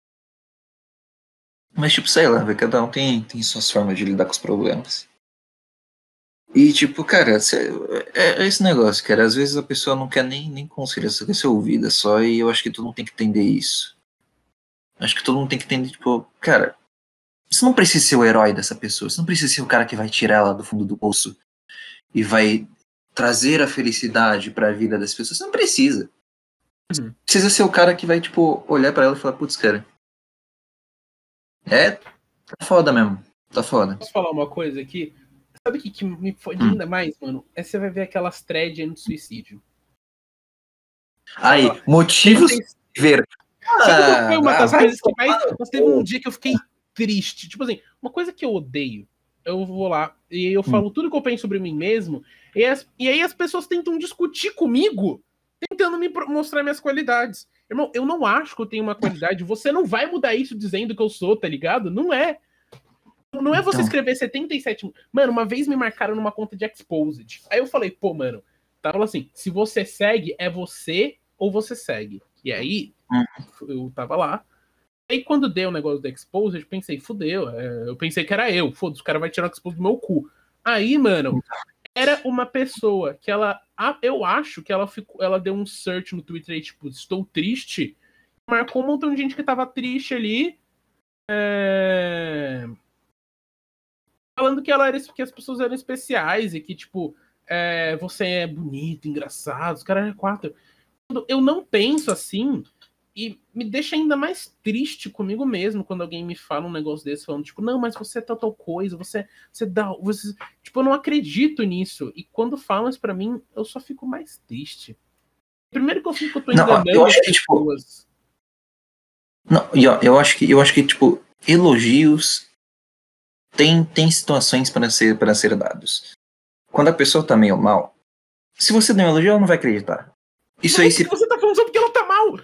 Mas, tipo, sei lá, cada um tem, tem suas formas de lidar com os problemas. E, tipo, cara, cê, é, é, esse negócio, cara. Às vezes a pessoa não quer nem, nem conselho, só quer ser ouvida só, e eu acho que todo mundo tem que entender isso. Acho que todo mundo tem que entender, tipo, cara, você não precisa ser o herói dessa pessoa, você não precisa ser o cara que vai tirar ela do fundo do poço e vai trazer a felicidade para a vida das pessoas. Você não precisa. Uhum. Precisa ser o cara que vai, tipo, olhar para ela e falar, putz, cara. É, tá foda mesmo. Tá foda. Posso falar uma coisa aqui? Sabe o que, que me fode hum. ainda mais, mano? É você vai ver aquelas threads de suicídio. Aí, motivos ver. Ah, foi uma das ah, coisas que mais. Mas teve um dia que eu fiquei triste. Tipo assim, uma coisa que eu odeio. Eu vou lá e eu falo hum. tudo que eu penso sobre mim mesmo. E, as, e aí as pessoas tentam discutir comigo, tentando me mostrar minhas qualidades. Irmão, eu não acho que eu tenho uma qualidade. Você não vai mudar isso dizendo que eu sou, tá ligado? Não é. Não é você então... escrever 77. Mano, uma vez me marcaram numa conta de Exposed. Aí eu falei, pô, mano, tava assim: se você segue, é você ou você segue. E aí, uhum. eu tava lá. Aí quando deu o negócio do Exposed, pensei, fudeu. É, eu pensei que era eu. Foda-se, o cara vai tirar o Exposed do meu cu. Aí, mano, era uma pessoa que ela. Eu acho que ela ficou. Ela deu um search no Twitter aí, tipo, estou triste. Marcou um montão de gente que tava triste ali. É falando que ela era que as pessoas eram especiais e que, tipo, é, você é bonito, engraçado, os caras é quatro. Eu não penso assim e me deixa ainda mais triste comigo mesmo quando alguém me fala um negócio desse, falando, tipo, não, mas você é tal, tal coisa, você, você dá. Você... Tipo, eu não acredito nisso. E quando falam isso pra mim, eu só fico mais triste. Primeiro que eu fico, eu tô enganando não, eu acho que, tipo, Não, eu, eu acho que eu acho que, tipo, elogios tem, tem situações para ser, para ser dados. Quando a pessoa tá meio mal, se você der um elogio, ela não vai acreditar. Isso Mas aí se... Você tá falando só porque ela tá mal.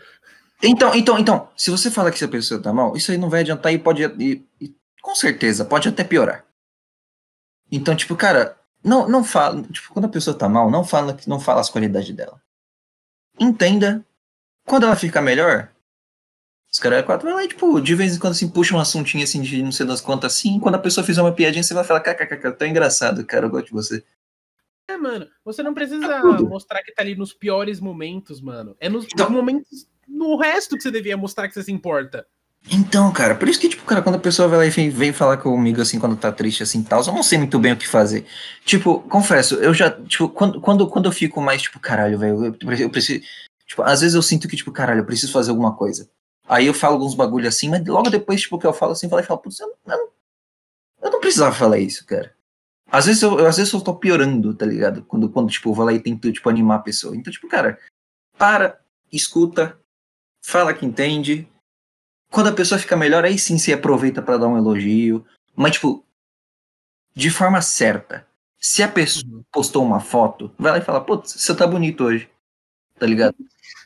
Então, então, então, se você fala que a pessoa tá mal, isso aí não vai adiantar e pode. E, e, com certeza, pode até piorar. Então, tipo, cara, não, não fala. Tipo, quando a pessoa tá mal, não fala, não fala as qualidades dela. Entenda. Quando ela ficar melhor, os caras quatro vai lá e, tipo, de vez em quando assim, puxa um assuntinho assim de não sei das quantas assim. Quando a pessoa fizer uma piadinha, você vai falar, kkk, tá engraçado, cara, eu gosto de você. É, mano, você não precisa é mostrar que tá ali nos piores momentos, mano. É nos então, momentos. No resto que você devia mostrar que você se importa. Então, cara, por isso que, tipo, cara, quando a pessoa vai lá e vem, falar comigo, assim, quando tá triste, assim, tal, eu não sei muito bem o que fazer. Tipo, confesso, eu já, tipo, quando, quando, quando eu fico mais, tipo, caralho, velho, eu, eu preciso, tipo, às vezes eu sinto que, tipo, caralho, eu preciso fazer alguma coisa. Aí eu falo alguns bagulho assim, mas logo depois, tipo, que eu falo assim, eu falo, putz, eu, eu, eu não precisava falar isso, cara. Às vezes eu, às vezes eu tô piorando, tá ligado? Quando, quando tipo, eu vou lá e tento, tipo, animar a pessoa. Então, tipo, cara, para, escuta, fala que entende. Quando a pessoa fica melhor, aí sim você aproveita para dar um elogio. Mas, tipo, de forma certa. Se a pessoa uhum. postou uma foto, vai lá e fala, putz, você tá bonito hoje. Tá ligado?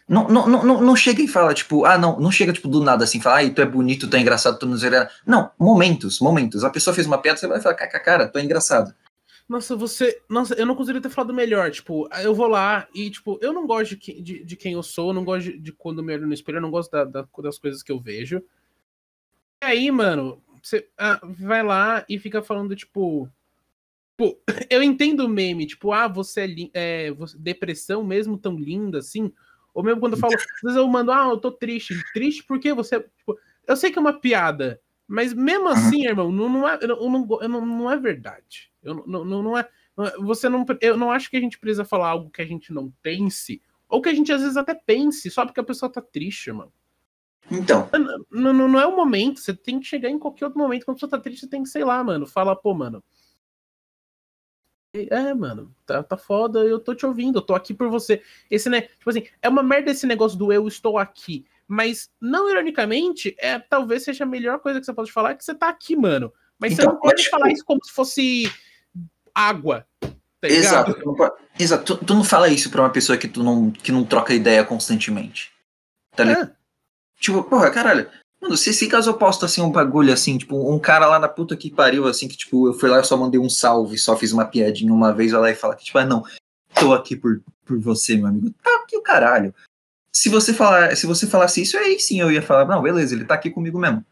Não, não, não, não chega e fala, tipo, ah, não, não chega, tipo, do nada assim, fala, ai, tu é bonito, tu é engraçado, tu não sei Não, momentos, momentos. A pessoa fez uma piada, você vai falar, cara, tu é engraçado. Nossa, você. Nossa, eu não conseguiria ter falado melhor. Tipo, eu vou lá e, tipo, eu não gosto de, de, de quem eu sou, eu não gosto de, de, quando me olho no espelho, eu não gosto da, da, das coisas que eu vejo. E aí, mano, você ah, vai lá e fica falando, tipo. Tipo, eu entendo o meme, tipo, ah, você é, é você, depressão mesmo tão linda assim. Ou mesmo quando eu falo, às vezes eu mando, ah, eu tô triste. Triste porque você. Tipo, eu sei que é uma piada, mas mesmo assim, irmão, não, não, é, não, não, não é verdade. Eu, não, não, não é. Você não, eu não acho que a gente precisa falar algo que a gente não pense Ou que a gente às vezes até pense, só porque a pessoa tá triste, mano. Então. Não, não, não é o momento, você tem que chegar em qualquer outro momento. Quando a pessoa tá triste, você tem que, sei lá, mano, falar, pô, mano. É, mano, tá, tá foda, eu tô te ouvindo, eu tô aqui por você. Esse, né, tipo assim, é uma merda esse negócio do eu estou aqui. Mas, não ironicamente, é talvez seja a melhor coisa que você pode falar que você tá aqui, mano. Mas então, você não pode falar isso como se fosse água. Tá exato. Exato. Tu, tu, não fala isso pra uma pessoa que tu não, que não troca ideia constantemente. Tá ligado? É. Tipo, porra, caralho. Mano, se, se caso eu posto assim um bagulho assim, tipo, um cara lá na puta que pariu, assim, que tipo, eu fui lá e só mandei um salve, só fiz uma piadinha uma vez, vai lá e fala que, tipo, ah, não, tô aqui por, por você, meu amigo. Tá aqui o caralho. Se você falar, se você falasse isso, aí sim eu ia falar, não, beleza, ele tá aqui comigo mesmo.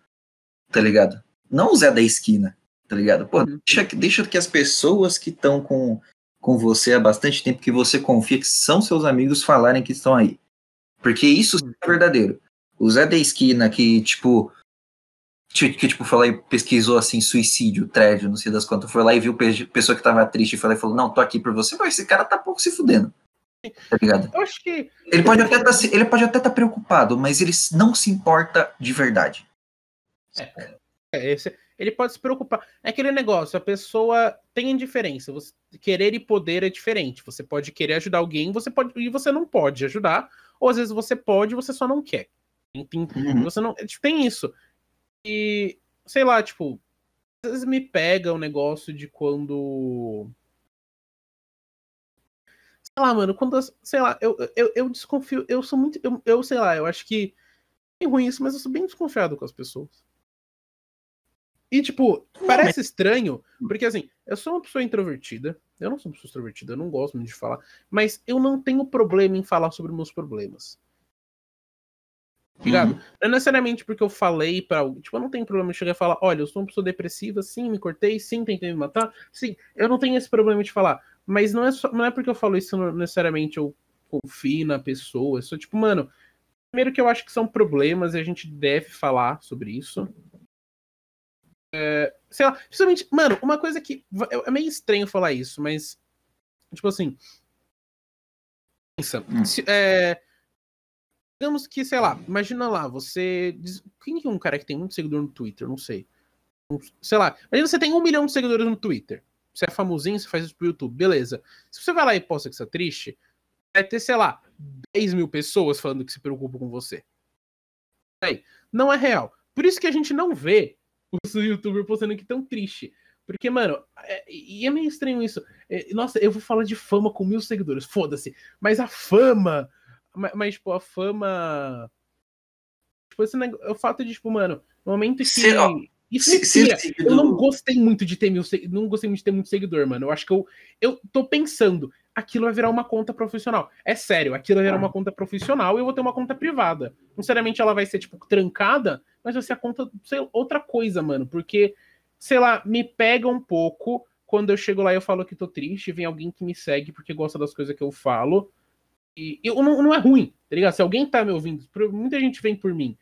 Tá ligado? Não o Zé da esquina, tá ligado? Pô, uhum. deixa, deixa que as pessoas que estão com, com você há bastante tempo, que você confia que são seus amigos, falarem que estão aí. Porque isso uhum. é verdadeiro. O Zé da esquina que, tipo, que, tipo, foi lá e pesquisou, assim, suicídio, trédio, não sei das quantas, foi lá e viu pessoa que tava triste e e falou, não, tô aqui por você, mas esse cara tá pouco se fudendo. Tá ligado? Eu acho que... Ele pode até tá, ele pode até estar tá preocupado, mas ele não se importa de verdade. É, é, esse, ele pode se preocupar. É aquele negócio, a pessoa tem indiferença. Você, querer e poder é diferente. Você pode querer ajudar alguém, você pode e você não pode ajudar, ou às vezes você pode, você só não quer. Tem, uhum. Você não, tipo, tem isso. E, sei lá, tipo, às vezes me pega o negócio de quando. Sei lá, mano, quando. Sei lá, eu, eu, eu desconfio. Eu sou muito. Eu, eu sei lá, eu acho que. É ruim isso, mas eu sou bem desconfiado com as pessoas. E, tipo, parece estranho, porque assim, eu sou uma pessoa introvertida. Eu não sou uma pessoa extrovertida, eu não gosto muito de falar. Mas eu não tenho problema em falar sobre meus problemas. Ligado? Uhum. Não é necessariamente porque eu falei para alguém. Tipo, eu não tenho problema em chegar e falar: olha, eu sou uma pessoa depressiva, sim, me cortei, sim, tentei me matar. Sim, eu não tenho esse problema de falar. Mas não é, só, não é porque eu falo isso necessariamente eu confio na pessoa. Eu sou tipo, mano. Primeiro que eu acho que são problemas e a gente deve falar sobre isso. É, sei lá, principalmente, mano, uma coisa que. É, é meio estranho falar isso, mas. Tipo assim. Pensa. Hum. Se, é, digamos que, sei lá, imagina lá, você. Quem é um cara que tem muito seguidor no Twitter? Não sei. Sei lá, imagina você tem um milhão de seguidores no Twitter. Você é famosinho, você faz isso pro YouTube, beleza. Se você vai lá e posta que você é triste, vai ter, sei lá, 10 mil pessoas falando que se preocupam com você. Aí, não é real. Por isso que a gente não vê os youtubers postando que tão triste. Porque, mano, é, e é meio estranho isso. É, nossa, eu vou falar de fama com mil seguidores, foda-se. Mas a fama mas, mas, tipo, a fama. Tipo, esse negócio, o fato de, tipo, mano, no momento que. Se, ó, isso se, se, eu não gostei muito de ter mil não gostei muito de ter muito seguidor, mano. Eu acho que eu, eu tô pensando, aquilo vai virar uma conta profissional. É sério, aquilo vai virar ah. uma conta profissional e eu vou ter uma conta privada. Não seriamente ela vai ser, tipo, trancada, mas vai ser a conta, sei, outra coisa, mano. Porque, sei lá, me pega um pouco quando eu chego lá e eu falo que tô triste, vem alguém que me segue porque gosta das coisas que eu falo. E, eu, não, não é ruim, tá ligado? Se alguém tá me ouvindo, muita gente vem por mim.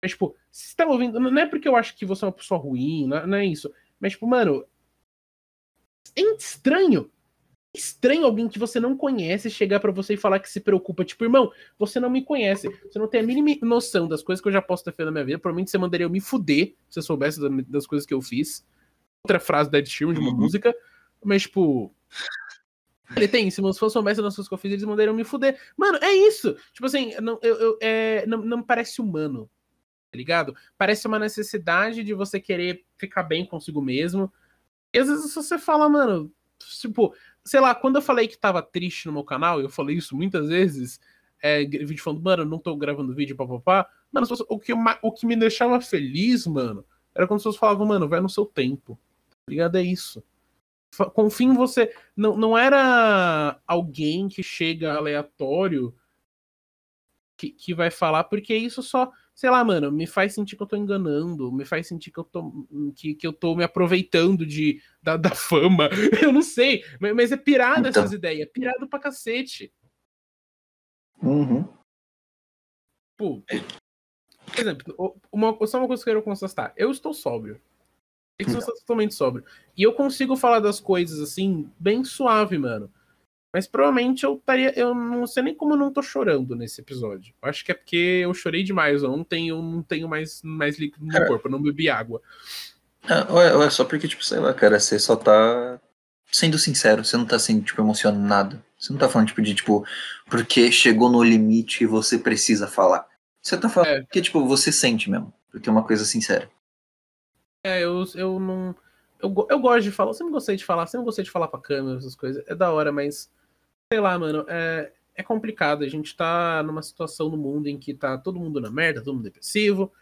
Mas, tipo, se você tá me ouvindo, não é porque eu acho que você é uma pessoa ruim, não é, não é isso. Mas, tipo, mano, é estranho. Estranho alguém que você não conhece chegar para você e falar que se preocupa. Tipo, irmão, você não me conhece. Você não tem a mínima noção das coisas que eu já posso ter feito na minha vida. Provavelmente você mandaria eu me fuder se você soubesse das coisas que eu fiz. Outra frase da Ed Sheeran de uma uhum. música. Mas, tipo, ele tem, se você soubesse das coisas que eu fiz, eles mandariam me fuder. Mano, é isso. Tipo assim, não, eu, eu, é, não, não parece humano, tá ligado? Parece uma necessidade de você querer ficar bem consigo mesmo. E às vezes você fala, mano, tipo, sei lá, quando eu falei que tava triste no meu canal, eu falei isso muitas vezes, é, vídeo falando, mano, não tô gravando vídeo, papapá. Mano, o que, o que me deixava feliz, mano, era quando as pessoas falavam, mano, vai no seu tempo. Tá ligado? É isso confia em você. Não, não era alguém que chega aleatório que, que vai falar, porque isso só, sei lá, mano, me faz sentir que eu tô enganando, me faz sentir que eu tô, que, que eu tô me aproveitando de, da, da fama. Eu não sei, mas é pirado então... essas ideias, é pirado pra cacete. Uhum. Pô, por exemplo, uma, só uma coisa que eu quero constatar. Eu estou sóbrio. Que ser totalmente sóbrio. E eu consigo falar das coisas assim, bem suave, mano. Mas provavelmente eu estaria. Eu não sei nem como eu não tô chorando nesse episódio. Eu acho que é porque eu chorei demais. Eu não tenho, não tenho mais, mais líquido no Cara, corpo, eu não bebi água. É, ou é, é só porque, tipo, sei lá, cara, você só tá sendo sincero, você não tá sendo, tipo, emocionado. Você não tá falando, tipo, de, tipo, porque chegou no limite e você precisa falar. Você tá falando É. porque, tipo, você sente mesmo. Porque é uma coisa sincera. É, eu, eu não. Eu, eu gosto de falar, eu sempre gostei de falar, sempre gostei de falar pra câmera, essas coisas. É da hora, mas. Sei lá, mano, é, é complicado. A gente tá numa situação no mundo em que tá todo mundo na merda, todo mundo depressivo.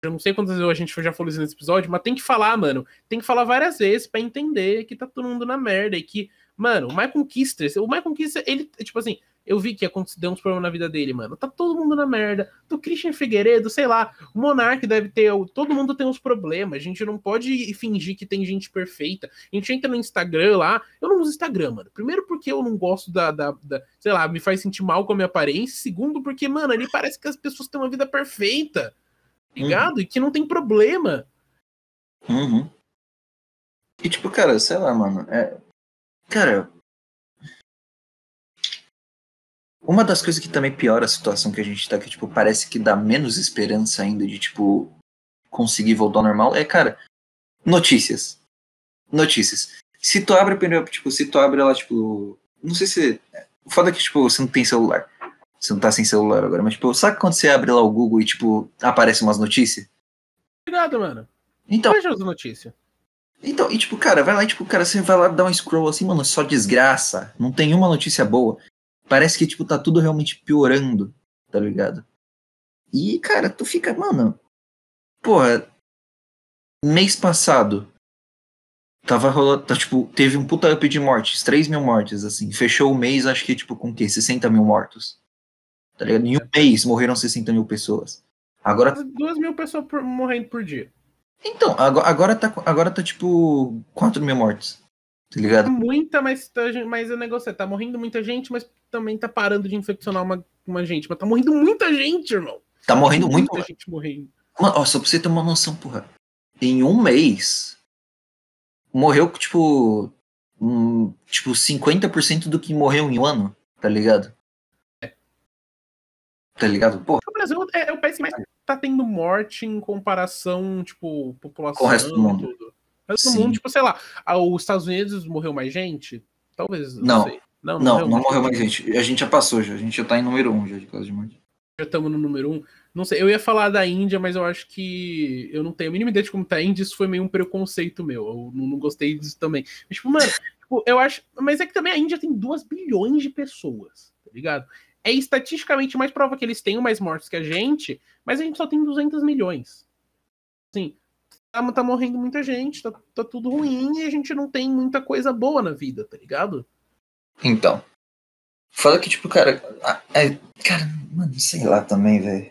Eu não sei quantas vezes a gente já falou isso nesse episódio, mas tem que falar, mano. Tem que falar várias vezes pra entender que tá todo mundo na merda e que, mano, o Michael Kister, o Michael Kister, ele, tipo assim, eu vi que aconteceu uns problemas na vida dele, mano. Tá todo mundo na merda. Do Christian Figueiredo, sei lá, o Monark deve ter. Todo mundo tem uns problemas. A gente não pode fingir que tem gente perfeita. A gente entra no Instagram lá. Eu não uso Instagram, mano. Primeiro, porque eu não gosto da. da, da- sei lá, me faz sentir mal com a minha aparência. Segundo, porque, mano, ali parece que as pessoas têm uma vida perfeita. Ligado? E que não tem problema. Uhum. E, tipo, cara, sei lá, mano. É... Cara. Uma das coisas que também piora a situação que a gente tá, que, tipo, parece que dá menos esperança ainda de, tipo, conseguir voltar ao normal, é, cara, notícias. Notícias. Se tu abre, tipo, se tu abre ela, tipo. Não sei se. O foda é que, tipo, você não tem celular. Você não tá sem celular agora, mas, tipo, sabe quando você abre lá o Google e, tipo, aparece umas notícias? Obrigado, mano. Então, Veja as notícias. Então, e tipo, cara, vai lá e tipo, cara, você vai lá dar um scroll assim, mano, só desgraça. Não tem uma notícia boa. Parece que, tipo, tá tudo realmente piorando, tá ligado? E, cara, tu fica, mano. Porra. Mês passado. Tava rolando. Tá, tipo, teve um puta up de mortes, 3 mil mortes, assim. Fechou o mês, acho que, tipo, com o quê? 60 mil mortos. Tá ligado? Em um mês morreram 60 mil pessoas. Agora Quase Duas mil pessoas por- morrendo por dia. Então, agora, tá, agora tá tipo 4 mil mortes. Tá ligado? Muita, mas, tá, mas o negócio é, tá morrendo muita gente, mas também tá parando de infeccionar uma, uma gente. Mas tá morrendo muita gente, irmão. Tá morrendo muito. Muita gente morrendo. Mano, ó, só pra você ter uma noção, porra. Em um mês, morreu, tipo. Um, tipo, 50% do que morreu em um ano, tá ligado? Tá ligado? Porra, O Brasil é, é o país que mais tá tendo morte em comparação, tipo, população Com o resto do mundo. tudo. O resto do Sim. mundo, tipo, sei lá, ah, os Estados Unidos morreu mais gente? Talvez, não, Não. sei. Não, não, não morreu mais gente. A gente já passou já. A gente já tá em número 1 um, já de causa de morte. Já estamos no número um. Não sei, eu ia falar da Índia, mas eu acho que eu não tenho a mínima ideia de como tá a Índia, isso foi meio um preconceito meu. Eu não, não gostei disso também. Mas, tipo, mano, tipo, eu acho. Mas é que também a Índia tem 2 bilhões de pessoas, tá ligado? É estatisticamente mais prova que eles tenham mais mortes que a gente, mas a gente só tem 200 milhões. Assim, tá, tá morrendo muita gente, tá, tá tudo ruim e a gente não tem muita coisa boa na vida, tá ligado? Então. Fala que, tipo, cara. É, cara, mano, sei lá também, velho.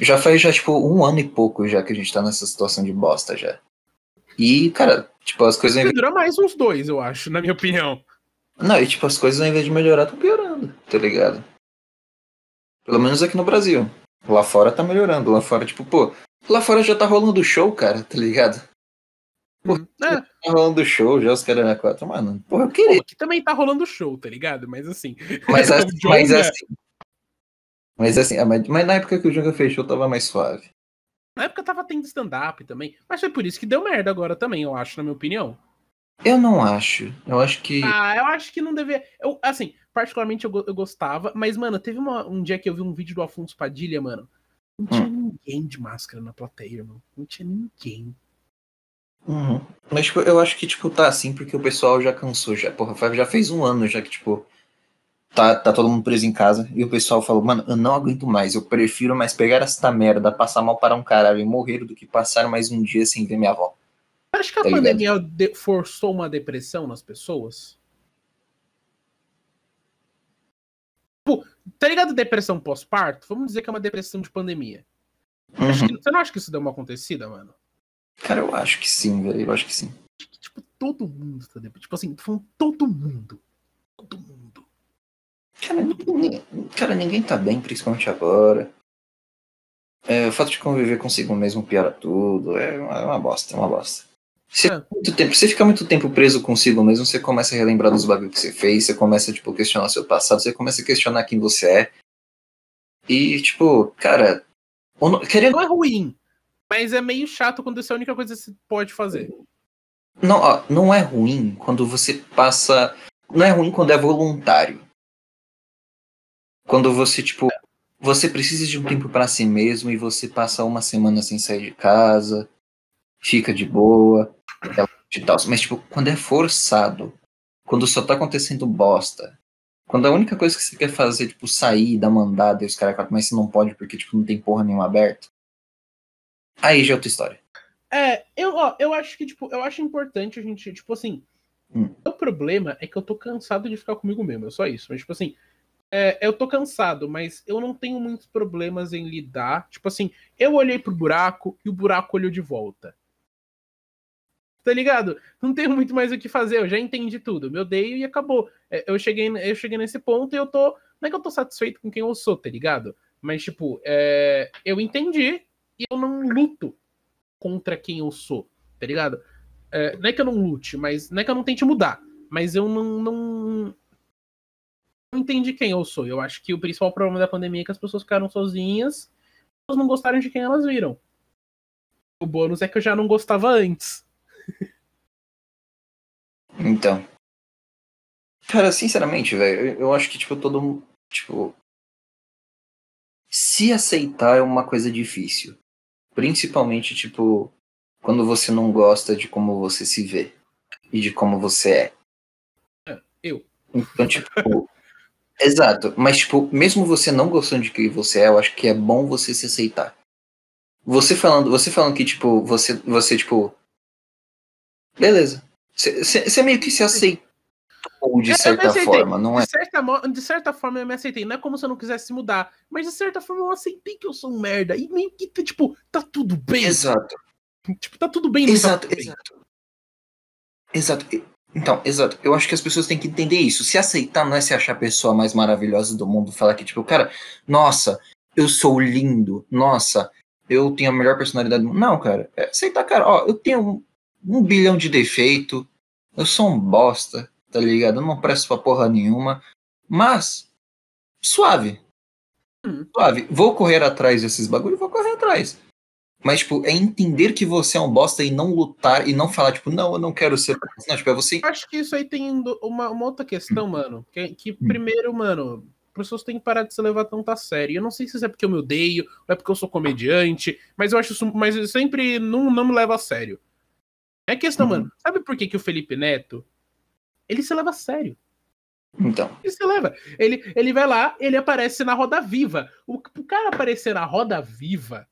Já faz já, tipo, um ano e pouco já que a gente tá nessa situação de bosta já. E, cara, tipo, as coisas. Vai durar mais uns dois, eu acho, na minha opinião. Não, e tipo, as coisas ao invés de melhorar, estão piorando, tá ligado? Pelo menos aqui no Brasil. Lá fora tá melhorando. Lá fora, tipo, pô, lá fora já tá rolando show, cara, tá ligado? Pô, Hum, é, Tá rolando show, já os caras na quatro, mano. Porra, eu Pô, queria. aqui também tá rolando show, tá ligado? Mas assim. Mas, assim, mas assim. Mas assim, ah, mas, mas na época que o Jonga fechou, tava mais suave. Na época tava tendo stand-up também. Mas foi por isso que deu merda agora também, eu acho, na minha opinião. Eu não acho. Eu acho que. Ah, eu acho que não devia. Eu, assim, particularmente eu, eu gostava, mas, mano, teve uma- um dia que eu vi um vídeo do Afonso Padilha, mano. Não tinha ninguém de máscara na plateia, irmão. Não tinha ninguém. Uhum. Mas, tipo, eu acho que, tipo, tá assim porque o pessoal já cansou já. Porra, já fez um ano já que, tipo, tá, tá todo mundo preso em casa e o pessoal falou, mano, eu não aguento mais, eu prefiro mais pegar esta merda, passar mal para um caralho e morrer do que passar mais um dia sem ver minha avó. Acho que a Tá pandemia de- forçou uma depressão nas pessoas. Pô, tá ligado depressão pós-parto? Vamos dizer que é uma depressão de pandemia. Uhum. que- você não acha que isso deu uma acontecida, mano? Cara, eu acho que sim, velho, eu acho que sim. Acho que, tipo, todo mundo tá depressivo. Tipo assim, tô falando todo mundo. Todo mundo. Cara, ninguém, cara, ninguém tá bem, principalmente agora. É, o fato de conviver consigo mesmo piora tudo. É uma, é uma bosta, é uma bosta. Você, É. muito tempo, você fica muito tempo preso consigo mesmo, você começa a relembrar dos bagulhos que você fez, você começa, tipo, a questionar seu passado, você começa a questionar quem você é. E, tipo, cara, não- querendo. Não é ruim, mas é meio chato quando isso é a única coisa que você pode fazer. Não, ó, não é ruim quando você passa. Não é ruim quando é voluntário. Quando você, tipo, você precisa de um tempo pra si mesmo e você passa uma semana sem sair de casa, fica de boa, e tal. Mas, tipo, quando é forçado, quando só tá acontecendo bosta, quando a única coisa que você quer fazer é, tipo, sair, dar mandada e os caras, mas você não pode porque, tipo, não tem porra nenhuma aberta. Aí já é outra história. É, eu, ó, eu acho que, tipo, eu acho importante a gente, tipo assim. Hum. O problema é que eu tô cansado de ficar comigo mesmo, é só isso. Mas, tipo assim, é, eu tô cansado, mas eu não tenho muitos problemas em lidar. Tipo assim, eu olhei pro buraco e o buraco olhou de volta. Tá ligado? Não tenho muito mais o que fazer, eu já entendi tudo. Me odeio e acabou. É, eu, cheguei, eu cheguei nesse ponto e eu tô. Não é que eu tô satisfeito com quem eu sou, tá ligado? Mas, tipo, é, eu entendi e eu não luto contra quem eu sou, tá ligado? É, não é que eu não lute, mas não é que eu não tente mudar, mas eu não, não, não entendi quem eu sou. Eu acho que o principal problema da pandemia é que as pessoas ficaram sozinhas, elas não gostaram de quem elas viram. O bônus é que eu já não gostava antes. Então. Cara, sinceramente, velho, eu, acho que, tipo, todo mundo. Tipo. Se aceitar é uma coisa difícil. Principalmente, tipo, quando você não gosta de como você se vê e de como você é. Eu. Então, tipo. exato. Mas, tipo, mesmo você não gostando de quem você é, eu acho que é bom você se aceitar. Você falando, você falando que, tipo, você, você tipo. Beleza. Você meio que se aceitou de É, certa forma, não é? De certa, de certa forma eu me aceitei. Não é como se eu não quisesse mudar, mas de certa forma eu aceitei que eu sou um merda. E meio que, tipo, tá tudo bem. Exato, Tipo, tá tudo bem. não tá exato, bem. exato. Exato. Então, exato. Eu acho que as pessoas têm que entender isso. Se aceitar não é se achar a pessoa mais maravilhosa do mundo, falar que, tipo, cara, nossa, eu sou lindo, nossa, eu tenho a melhor personalidade do mundo. Não, cara. É aceitar, cara, ó, eu tenho um, bilhão de defeito, eu sou um bosta, tá ligado? Eu não presto pra porra nenhuma. Mas, suave. Hum. Suave. Vou correr atrás desses bagulho, vou correr atrás. Mas, tipo, é entender que você é um bosta e não lutar e não falar, tipo, não, eu não quero ser. Não, tipo, é você. Acho que isso aí tem uma, uma outra questão, mano. Que, que Hum. primeiro, mano, as pessoas têm que parar de se levar tanto a sério. Eu não sei se isso é porque eu me odeio, ou é porque eu sou comediante, mas eu acho isso. Mas eu sempre não, não me leva a sério. É questão, Uhum. mano. Sabe por que, que o Felipe Neto ele se leva a sério? Então. Ele se leva. Ele, ele vai lá, ele aparece na roda viva. O, o cara aparecer na roda viva.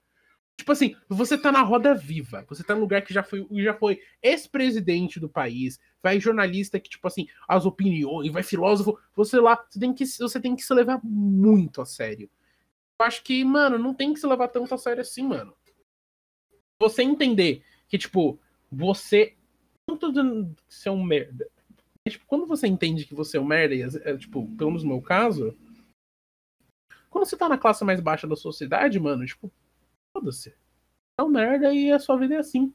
Tipo assim, você tá na roda viva. Você tá num lugar que já foi, já foi ex-presidente do país. Vai jornalista que, tipo assim, as opiniões, vai filósofo. Você lá, você tem que, você tem que se levar muito a sério. Eu acho que, mano, não tem que se levar tanto a sério assim, mano. Você entender que, tipo, você. Não tô que você é um merda. Mas, tipo, quando você entende que você é um merda, e, é, tipo, pelo menos no meu caso, quando você tá na classe mais baixa da sociedade, mano, tipo, foda-se. É um merda e a sua vida é assim.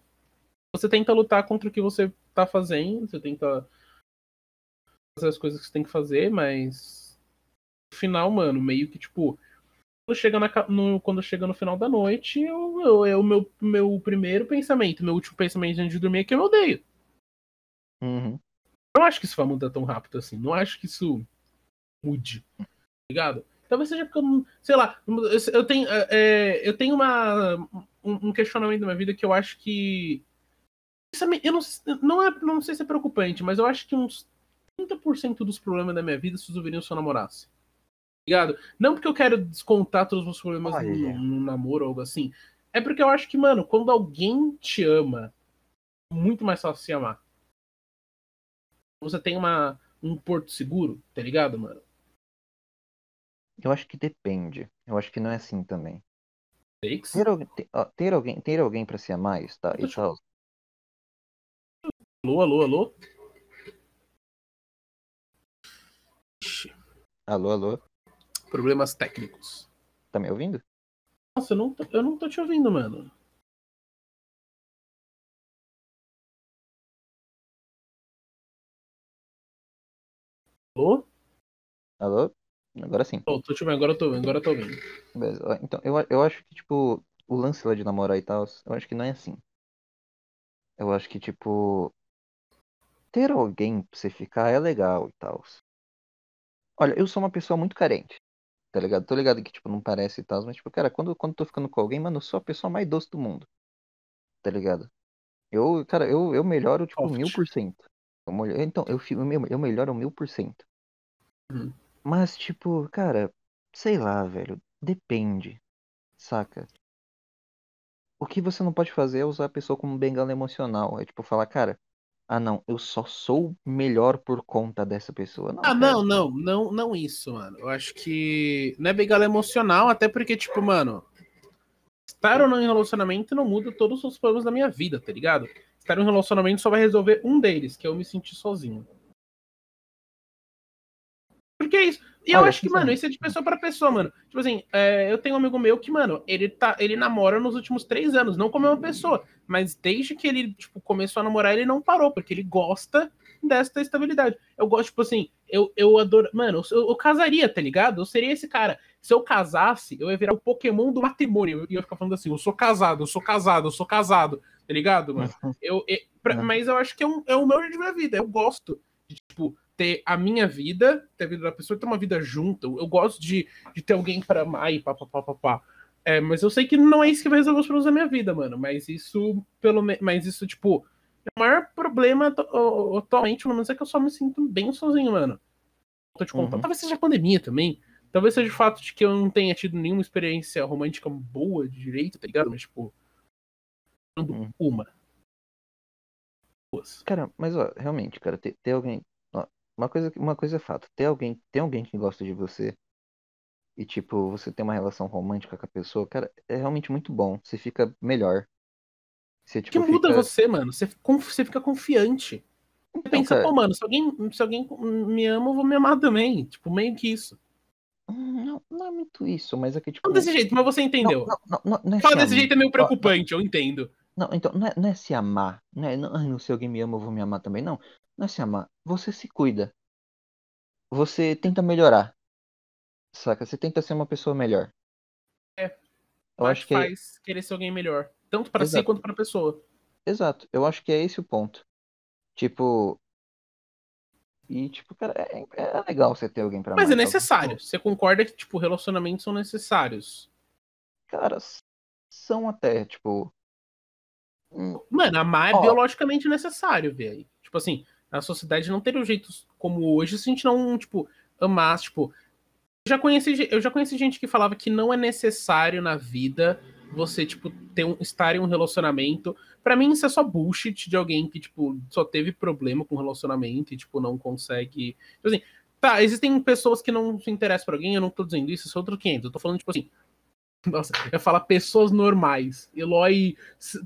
Você tenta lutar contra o que você tá fazendo, você tenta fazer as coisas que você tem que fazer, mas no final, mano, meio que tipo, chega, na, no, quando chega no final da noite, eu, eu, é o meu, meu primeiro pensamento, meu último pensamento antes de dormir é que eu me odeio. Uhum. Não acho que isso vai mudar tão rápido assim. Não acho que isso mude. Tá ligado? Talvez seja porque eu não. Sei lá, eu- tenho, é, é, eu tenho uma, um, um questionamento na minha vida que eu acho que. é Eu não, não, é, não sei se é preocupante, mas eu acho que uns 30% dos problemas da minha vida se resolveriam se eu namorasse. Ligado? Não porque eu quero descontar todos os meus problemas no, no namoro ou algo assim. É porque eu acho que, mano, quando alguém te ama, é muito mais fácil se amar você tem uma, um porto seguro, tá ligado, mano? Eu acho que depende. Eu acho que não é assim também. Takes. Ter alguém, ter, ter alguém, ter alguém para se amar e tá, e tal. Alô, alô, alô? Alô, alô? Problemas técnicos. Tá me ouvindo? Nossa, eu não tô, eu não tô te ouvindo, mano. Alô? Alô? Agora sim. Oh, tô te ouvindo, agora eu tô ouvindo, agora eu tô ouvindo. Beleza. Então, eu, eu acho que, tipo, o lance lá de namorar e tal, eu acho que não é assim. Eu acho que, tipo, ter alguém pra você ficar é legal e tal. Olha, eu sou uma pessoa muito carente tá ligado? Tô ligado que, tipo, não parece e tal, mas, tipo, cara, quando, quando tô ficando com alguém, mano, eu sou a pessoa mais doce do mundo, tá ligado? Eu, cara, eu, eu melhoro, tipo, mil por cento. Então, eu, eu eu melhoro mil por cento. Uhum. Mas, tipo, cara, sei lá, velho, depende, saca? O que você não pode fazer é usar a pessoa como bengala emocional. É tipo falar, cara, ah não, eu só sou melhor por conta dessa pessoa. Não, Ah, cara. não, não, não, não isso, mano. Eu acho que não é bengala emocional, até porque, tipo, mano, estar ou não em relacionamento não muda todos os problemas da minha vida, tá ligado? Estar em um relacionamento só vai resolver um deles, que é eu me sentir sozinho. Porque é isso. E eu Olha, acho que, mano, isso é de pessoa pra pessoa, mano. Tipo assim, é, eu tenho um amigo meu que, mano, ele tá, ele namora nos últimos três anos, não como uma pessoa, mas desde que ele, tipo, começou a namorar, ele não parou, porque ele gosta desta estabilidade. Eu gosto, tipo assim, eu, eu adoro. Mano, eu, eu casaria, tá ligado? Eu seria esse cara. Se eu casasse, eu ia virar o Pokémon do matrimônio. E eu ia ficar falando assim: eu sou casado, eu sou casado, eu sou casado, tá ligado, mano? Eu, eu- pra- Uhum. mas eu acho que é, um, é o meu jeito de ver a vida. Eu gosto de, tipo, ter a minha vida, ter a vida da pessoa, ter uma vida junto. Eu, gosto de, de ter alguém para amar e pá, pá, pá, pá, pá. É, mas eu sei que não é isso que vai resolver os problemas da minha vida, mano. Mas isso, pelo menos, mas isso, tipo, o maior problema atualmente, pelo menos, é que eu só me sinto bem sozinho, mano. Tô te contando. Uhum. Talvez seja a pandemia também. Talvez seja o fato de que eu não tenha tido nenhuma experiência romântica boa de direito, tá ligado? Mas, tipo, dando Hum. uma. Cara, mas ó, realmente, cara, ter, ter alguém. Uma coisa, uma coisa é fato, ter alguém, ter alguém que gosta de você e, tipo, você tem uma relação romântica com a pessoa, cara, é realmente muito bom. Você fica melhor. Você, que tipo, muda fica. você, mano. Você, você fica confiante. Você Então, pensa, cara, pô, mano, se alguém, se alguém me ama, eu vou me amar também. Tipo, meio que isso. hum, não, não é muito isso, mas é que, tipo. Não desse jeito, mas você entendeu. Não, não, não, não é Falar se desse jeito é meio preocupante, eu entendo. Não, então, não é, não é se amar. Não é, não, não, se alguém me ama, eu vou me amar também. Não, não é se amar. Você se cuida. Você tenta melhorar. Saca? Você tenta ser uma pessoa melhor. É, Eu acho que é, faz querer ser alguém melhor. Tanto pra si quanto pra pessoa. exato. Eu acho que é esse o ponto. Tipo. E, tipo, cara, é, é legal você ter alguém pra Mas é necessário. Você concorda que, tipo, relacionamentos são necessários. Cara, são até, tipo. Mano, amar é Ó. biologicamente necessário, velho. Tipo assim, a sociedade não teria jeitos como hoje se a gente não, tipo, amasse, tipo. Eu já conheci, eu já conheci gente que falava que não é necessário na vida você, tipo, ter um, estar em um relacionamento. Pra mim, isso é só bullshit de alguém que, tipo, só teve problema com relacionamento e, tipo, não consegue. Tipo assim, tá, existem pessoas que não se interessam por alguém, eu não tô dizendo isso, isso é outro 500. Eu tô falando, tipo assim. Nossa, eu ia falar pessoas normais. Eloy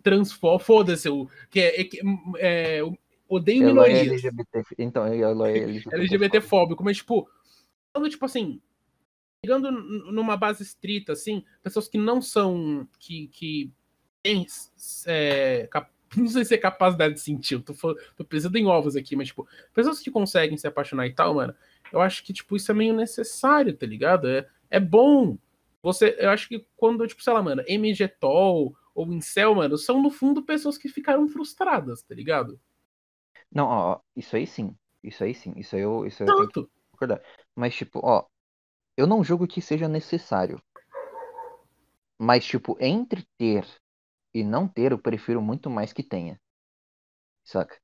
transforma. Foda-se, que é, é, que- é, odeio Ela é minorias. LGBT. Então, ela é LGBT. LGBT fóbico, mas tipo, falando, tipo assim, pegando numa base estrita, assim, pessoas que não são, que, que têm, é, cap- não sei se é capacidade de sentir, eu tô, tô pensando em ovos aqui, mas tipo, pessoas que conseguem se apaixonar e tal, mano, eu acho que, tipo, isso é meio necessário, tá ligado? É, é bom. Você, eu acho que quando, tipo, sei lá, mano, MGTOL ou Incel, mano, são no fundo pessoas que ficaram frustradas, tá ligado? Não, ó, isso aí sim. Isso aí sim. Isso aí eu, isso aí eu tenho que concordar. Mas, tipo, ó, eu não julgo que seja necessário. Mas, tipo, entre ter e não ter, eu prefiro muito mais que tenha. Saca?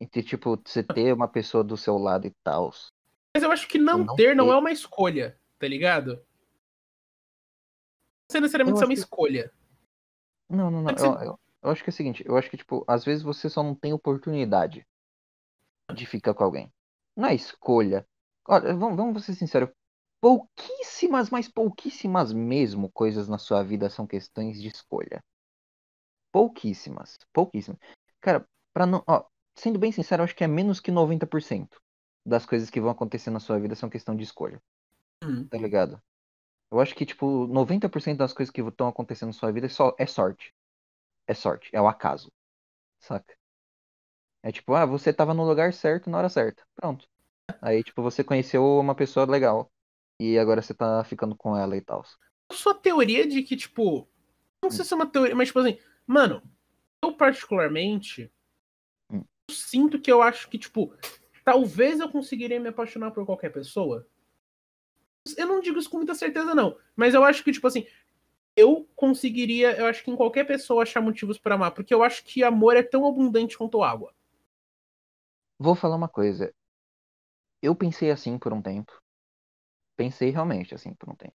Entre, tipo, você ter uma pessoa do seu lado e tal. Mas eu acho que não, não ter não ter. é uma escolha, tá ligado? Não sei necessariamente ser uma que- escolha. Não, não, não. Eu, eu, eu acho que é o seguinte, eu acho que, tipo, às vezes você só não tem oportunidade de ficar com alguém. Não é escolha. Olha, vamos, vamos ser sinceros. Pouquíssimas, mas pouquíssimas mesmo coisas na sua vida são questões de escolha. Pouquíssimas. Pouquíssimas. Cara, pra não. Ó, sendo bem sincero, eu acho que é menos que 90% das coisas que vão acontecer na sua vida são questão de escolha. Hum. Tá ligado? Eu acho que, tipo, 90% das coisas que estão acontecendo na sua vida é só é sorte. É sorte, é o acaso. Saca? É tipo, ah, você tava no lugar certo na hora certa. Pronto. Aí, tipo, você conheceu uma pessoa legal. E agora você tá ficando com ela e tal. Sua teoria de que, tipo. Não sei se é uma teoria, mas, tipo assim, mano, eu particularmente. Hum. Eu sinto que eu acho que, tipo, talvez eu conseguiria me apaixonar por qualquer pessoa. Eu não digo isso com muita certeza, não. Mas eu acho que, tipo assim, eu conseguiria, eu acho que em qualquer pessoa achar motivos para amar, porque eu acho que amor é tão abundante quanto água. Vou falar uma coisa. Eu pensei assim por um tempo. Pensei realmente assim por um tempo.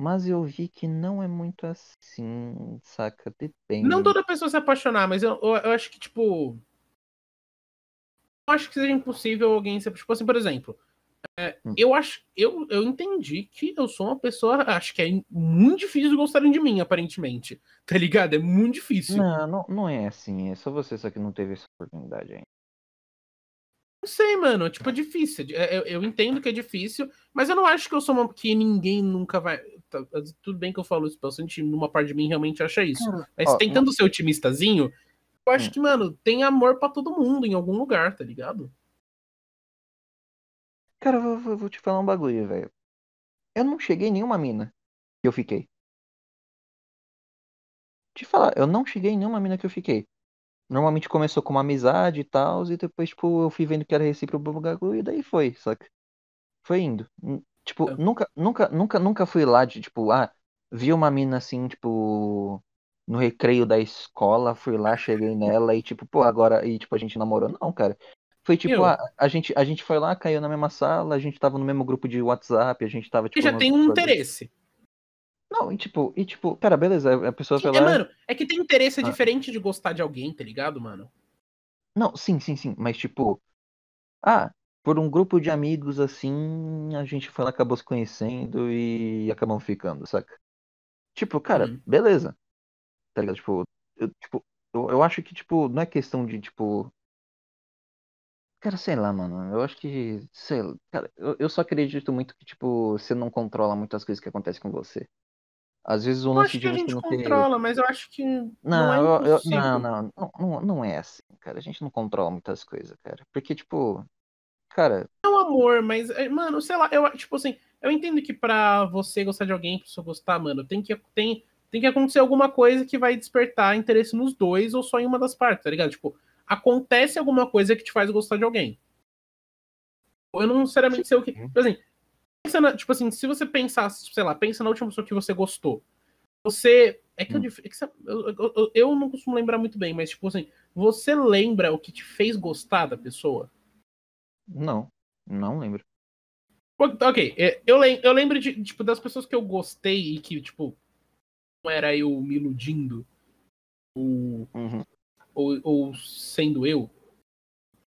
Mas eu vi que não é muito assim, saca? Depende. Não toda pessoa se apaixonar, mas eu, eu, eu acho que, tipo. Eu acho que seja impossível alguém se. Tipo assim, por exemplo. É, Hum. eu acho. Eu, eu entendi que eu sou uma pessoa. Acho que é muito difícil gostarem de mim, aparentemente. Tá ligado? É muito difícil. Não, não, não é assim. É só você só que não teve essa oportunidade ainda. Não sei, mano. Tipo, é difícil. É, Eu, eu entendo que é difícil, mas eu não acho que eu sou uma. que ninguém nunca vai. tá, Tudo bem que eu falo isso, bastante numa parte de mim realmente acha isso. Mas Ó, tentando ser otimistazinho, eu acho Hum. que, mano, tem amor pra todo mundo em algum lugar, tá ligado? Cara, eu vou, vou- te falar um bagulho, velho. Eu não cheguei em nenhuma mina que eu fiquei. Te falar, eu não cheguei em nenhuma mina que eu fiquei. Normalmente começou com uma amizade e tal, e depois, tipo, eu fui vendo que era recíproco o bagulho, e daí foi, saca? Foi indo. Tipo, É. nunca, nunca, nunca, nunca fui lá de, tipo, ah, vi uma mina assim, tipo, no recreio da escola, fui lá, cheguei nela e, tipo, pô, agora, e, tipo, a gente namorou. Não, cara. Foi tipo, ah, a gente, a gente foi lá, caiu na mesma sala, a gente tava no mesmo grupo de WhatsApp, a gente tava, E tipo. já nos tem um interesse. Não, e tipo, e tipo, cara, beleza, a pessoa foi É, lá. mano, é que tem interesse Ah. diferente de gostar de alguém, tá ligado, mano? Não, sim, sim, sim, mas tipo, ah, por um grupo de amigos assim, a gente foi lá, acabou se conhecendo e acabamos ficando, saca? Tipo, cara, Uhum. beleza. Tá ligado? Tipo, eu, tipo, eu, eu acho que, tipo, não é questão de, tipo. Cara, sei lá, mano. Eu acho que, sei lá, cara, eu, eu só acredito muito que, tipo, você não controla muitas coisas que acontecem com você. Às vezes o Eu lance acho de que a você gente não ter. controla, mas eu acho que não, Não, é eu- eu- impossível. não, não, não, não, não é assim, cara. A gente não controla muitas coisas, cara. Porque, tipo, cara, É um amor, mas, é, mano, sei lá, eu, tipo assim, eu entendo que pra você gostar de alguém, pra você gostar, mano, tem que, tem, tem que acontecer alguma coisa que vai despertar interesse nos dois ou só em uma das partes, tá ligado? Tipo, acontece alguma coisa que te faz gostar de alguém. Eu não necessariamente sei o que. Tipo assim, na- tipo assim, se você pensar, sei lá, pensa na última pessoa que você gostou. Você. É que, eu, Hum. é que eu, eu- eu- não costumo lembrar muito bem, mas, tipo assim, você lembra o que te fez gostar da pessoa? não, não lembro. Ok, é, eu, eu lembro de, tipo, das pessoas que eu gostei e que, tipo, não era eu me iludindo ou, Uhum. Ou, ou sendo eu.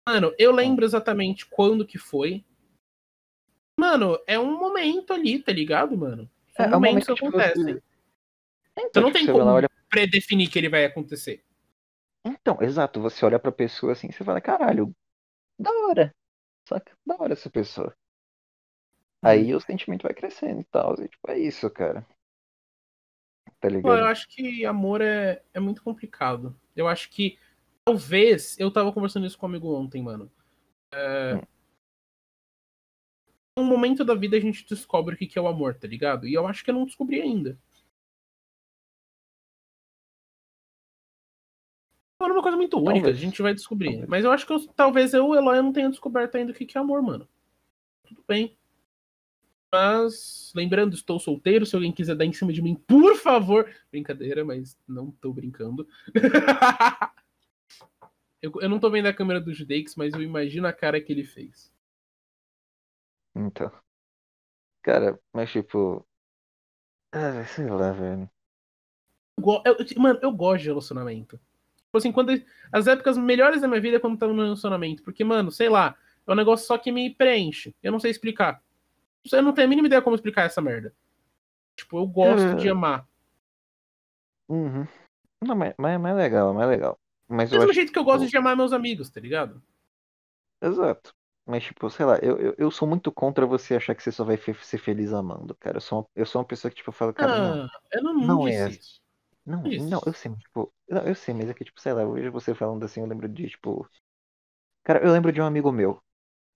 Mano, eu lembro exatamente quando que foi. Mano, é um momento ali, tá ligado, mano? É, é um momento que que você-. Então, Você não tipo, tem você como olha- predefinir que ele vai acontecer. Então, exato, você olha pra pessoa assim, você fala, caralho, da hora, saca? Da hora essa pessoa. Aí o sentimento vai crescendo e tal, e tipo, é isso, cara. Tá Pô, eu ligado? acho que amor é, é muito complicado. Eu acho que talvez. Eu tava conversando isso com um amigo ontem, mano. É, Hum. Um momento da vida a gente descobre o que que é o amor, tá ligado? E eu acho que eu não descobri ainda. Mano, é uma coisa muito única, Talvez. a gente vai descobrir. Talvez. Mas eu acho que eu- talvez eu, Eloy, não tenha descoberto ainda o que que é amor, mano. Tudo bem. Mas, lembrando, estou solteiro. Se alguém quiser dar em cima de mim, por favor. Brincadeira, mas não tô brincando. eu, eu não tô vendo a câmera do Judeix, mas eu imagino a cara que ele fez. Então. Cara, mas tipo. Ah, sei lá, velho. Eu eu- mano, eu gosto de relacionamento. Tipo assim, quando as épocas melhores da minha vida é quando eu tava no relacionamento. Porque, mano, sei lá, é um negócio só que me preenche. Eu não sei explicar. Eu não tenho a mínima ideia como explicar essa merda. Tipo, eu gosto Cara, de amar. Uhum. Não, mas, mas é mais legal, é mais legal. Mas Do eu mesmo acho jeito que eu gosto de amar meus amigos, tá ligado? Exato. Mas, tipo, sei lá, eu, eu, eu sou muito contra você achar que você só vai ser feliz amando, cara. Eu sou uma, eu sou uma pessoa que, tipo, fala, cara, não, Ah, eu não, não, não é isso. não, isso. não, eu sei, mas, tipo, não, eu sei, mas é que, tipo, sei lá, eu vejo você falando assim, eu lembro de, tipo. Cara, eu lembro de um amigo meu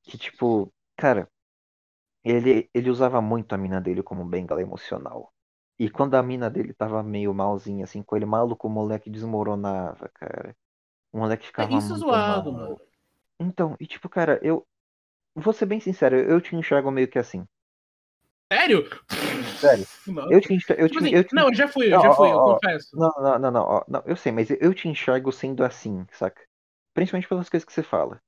que, tipo, cara, ele, ele usava muito a mina dele como bengala emocional. E quando a mina dele tava meio malzinha, assim, com ele maluco, o moleque desmoronava, cara. O moleque ficava É isso zoado, mal. mano. Então, e tipo, cara, eu. Vou ser bem sincero, eu te enxergo meio que assim. Sério? Sério. Não. Eu te enxergo. Eu Tipo te, assim, eu te- não, eu já fui, eu Ó, já ó, fui, eu ó, confesso. Não, não, não, não, ó, não, eu sei, mas eu te enxergo sendo assim, saca? Principalmente pelas coisas que você fala.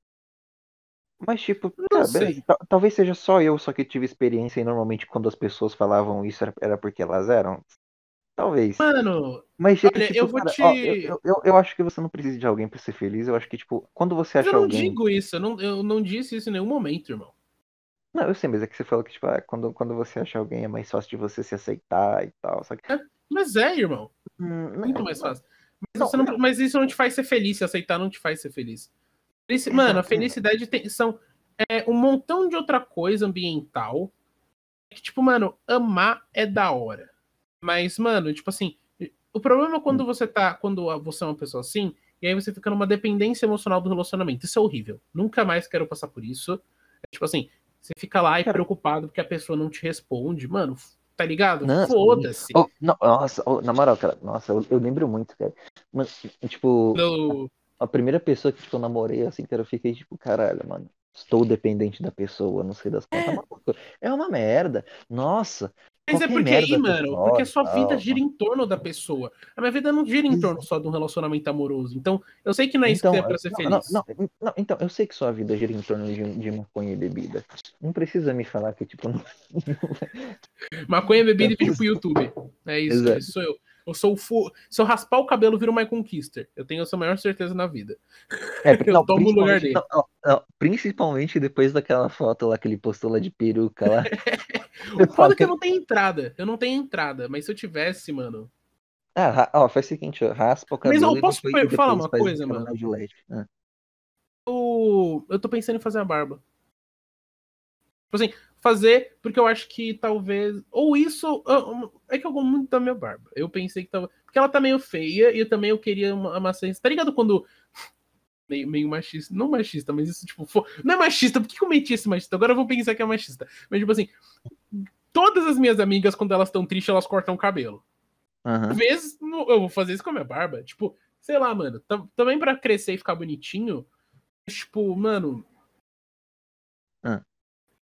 Mas, tipo, beleza. tal- Talvez seja só eu, só que tive experiência e normalmente quando as pessoas falavam isso era, era porque elas eram. Talvez. Mano, Mas é que, olha, tipo, eu vou cara, te- ó, eu, eu, eu, acho que você não precisa de alguém pra ser feliz. Eu acho que, tipo, quando você acha eu não alguém. digo isso, eu não, eu não disse isso em nenhum momento, irmão. Não, eu sei, mas é que você falou que, tipo, ah, quando, quando você acha alguém é mais fácil de você se aceitar e tal. Só que. Mas é, irmão, Hum, não- muito mais fácil. Mas, não- não. mas isso não te faz ser feliz, se aceitar não te faz ser feliz. Felici- Mano, a felicidade tem, são é, um montão de outra coisa ambiental. Que, tipo, mano, amar é da hora. Mas, mano, tipo assim, o problema é quando você tá. Quando você é uma pessoa assim, e aí você fica numa dependência emocional do relacionamento. Isso é horrível. Nunca mais quero passar por isso. É, tipo assim, você fica lá e preocupado porque a pessoa não te responde. Mano, tá ligado? Não, Foda-se. Oh, não, nossa, oh, na moral, cara, nossa, eu, eu lembro muito, cara. Mas, tipo, No- a primeira pessoa que tipo, eu namorei, assim, cara, eu fiquei tipo, caralho, mano, estou dependente da pessoa, não sei das contas. Maluco, É uma merda. Nossa. Mas é porque aí, que mano, rola porque a sua vida tal, gira em torno da pessoa. A minha vida não gira em torno só de um relacionamento amoroso. Então, eu sei que não é isso que é pra ser não, feliz. Não, não, não, então, eu sei que sua vida gira em torno de, de maconha e bebida. Não precisa me falar que, tipo, não, Maconha, bebida e vídeo pro YouTube. É isso, Exato. isso sou eu. Eu sou o fu... Se eu raspar o cabelo, viro o My Conquister. Eu tenho essa maior certeza na vida. É, Eu não, tomo o lugar principalmente- dele. não, não, principalmente depois daquela foto lá que ele postou lá de peruca lá. O foda é que eu não tenho entrada. Eu não tenho entrada. Mas se eu tivesse, mano. Ah, ó, faz o seguinte, ó, raspa o cabelo. Mas, ó, e posso depois- falar uma coisa, mano? Ah. Eu, eu tô pensando em fazer a barba. Tipo assim, fazer porque eu acho que talvez. Ou isso. eu- É que eu gosto muito da minha barba. Eu pensei que tava. Porque ela tá meio feia e eu também eu queria uma, uma ciência. Tá ligado quando. Meio, meio machista. Não machista, mas isso, tipo. for- Não é machista. Por que eu meti esse machista? Agora eu vou pensar que é machista. Mas, tipo assim. Todas as minhas amigas, quando elas estão tristes, elas cortam o cabelo. Aham. Às vezes eu vou fazer isso com a minha barba. Tipo, sei lá, mano. tam- Também pra crescer e ficar bonitinho. Tipo, mano. Ah.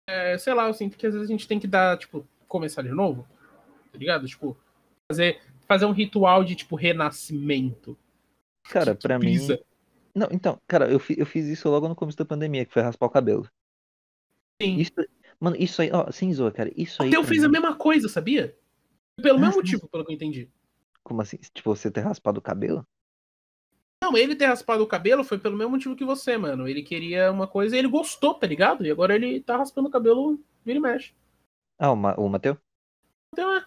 É, sei lá, eu sinto que às vezes a gente tem que dar, tipo, começar de novo. Tá ligado? Tipo, fazer, fazer um ritual de, tipo, renascimento. Cara, Que pra mim. brisa. Não, então, cara, eu, eu fiz isso logo no começo da pandemia, que foi raspar o cabelo. Sim. Isso, mano, isso aí, ó, sem zoa, cara, isso aí. Até eu fiz a mim- mesma coisa, sabia? Pelo Ah, mesmo sim. motivo, pelo que eu entendi. Como assim? Tipo, você ter raspado o cabelo? Não, ele ter raspado o cabelo foi pelo mesmo motivo que você, mano. Ele queria uma coisa e ele gostou, tá ligado? E agora ele tá raspando o cabelo, vira e mexe. Ah, o, Ma, o Mateu? Então é,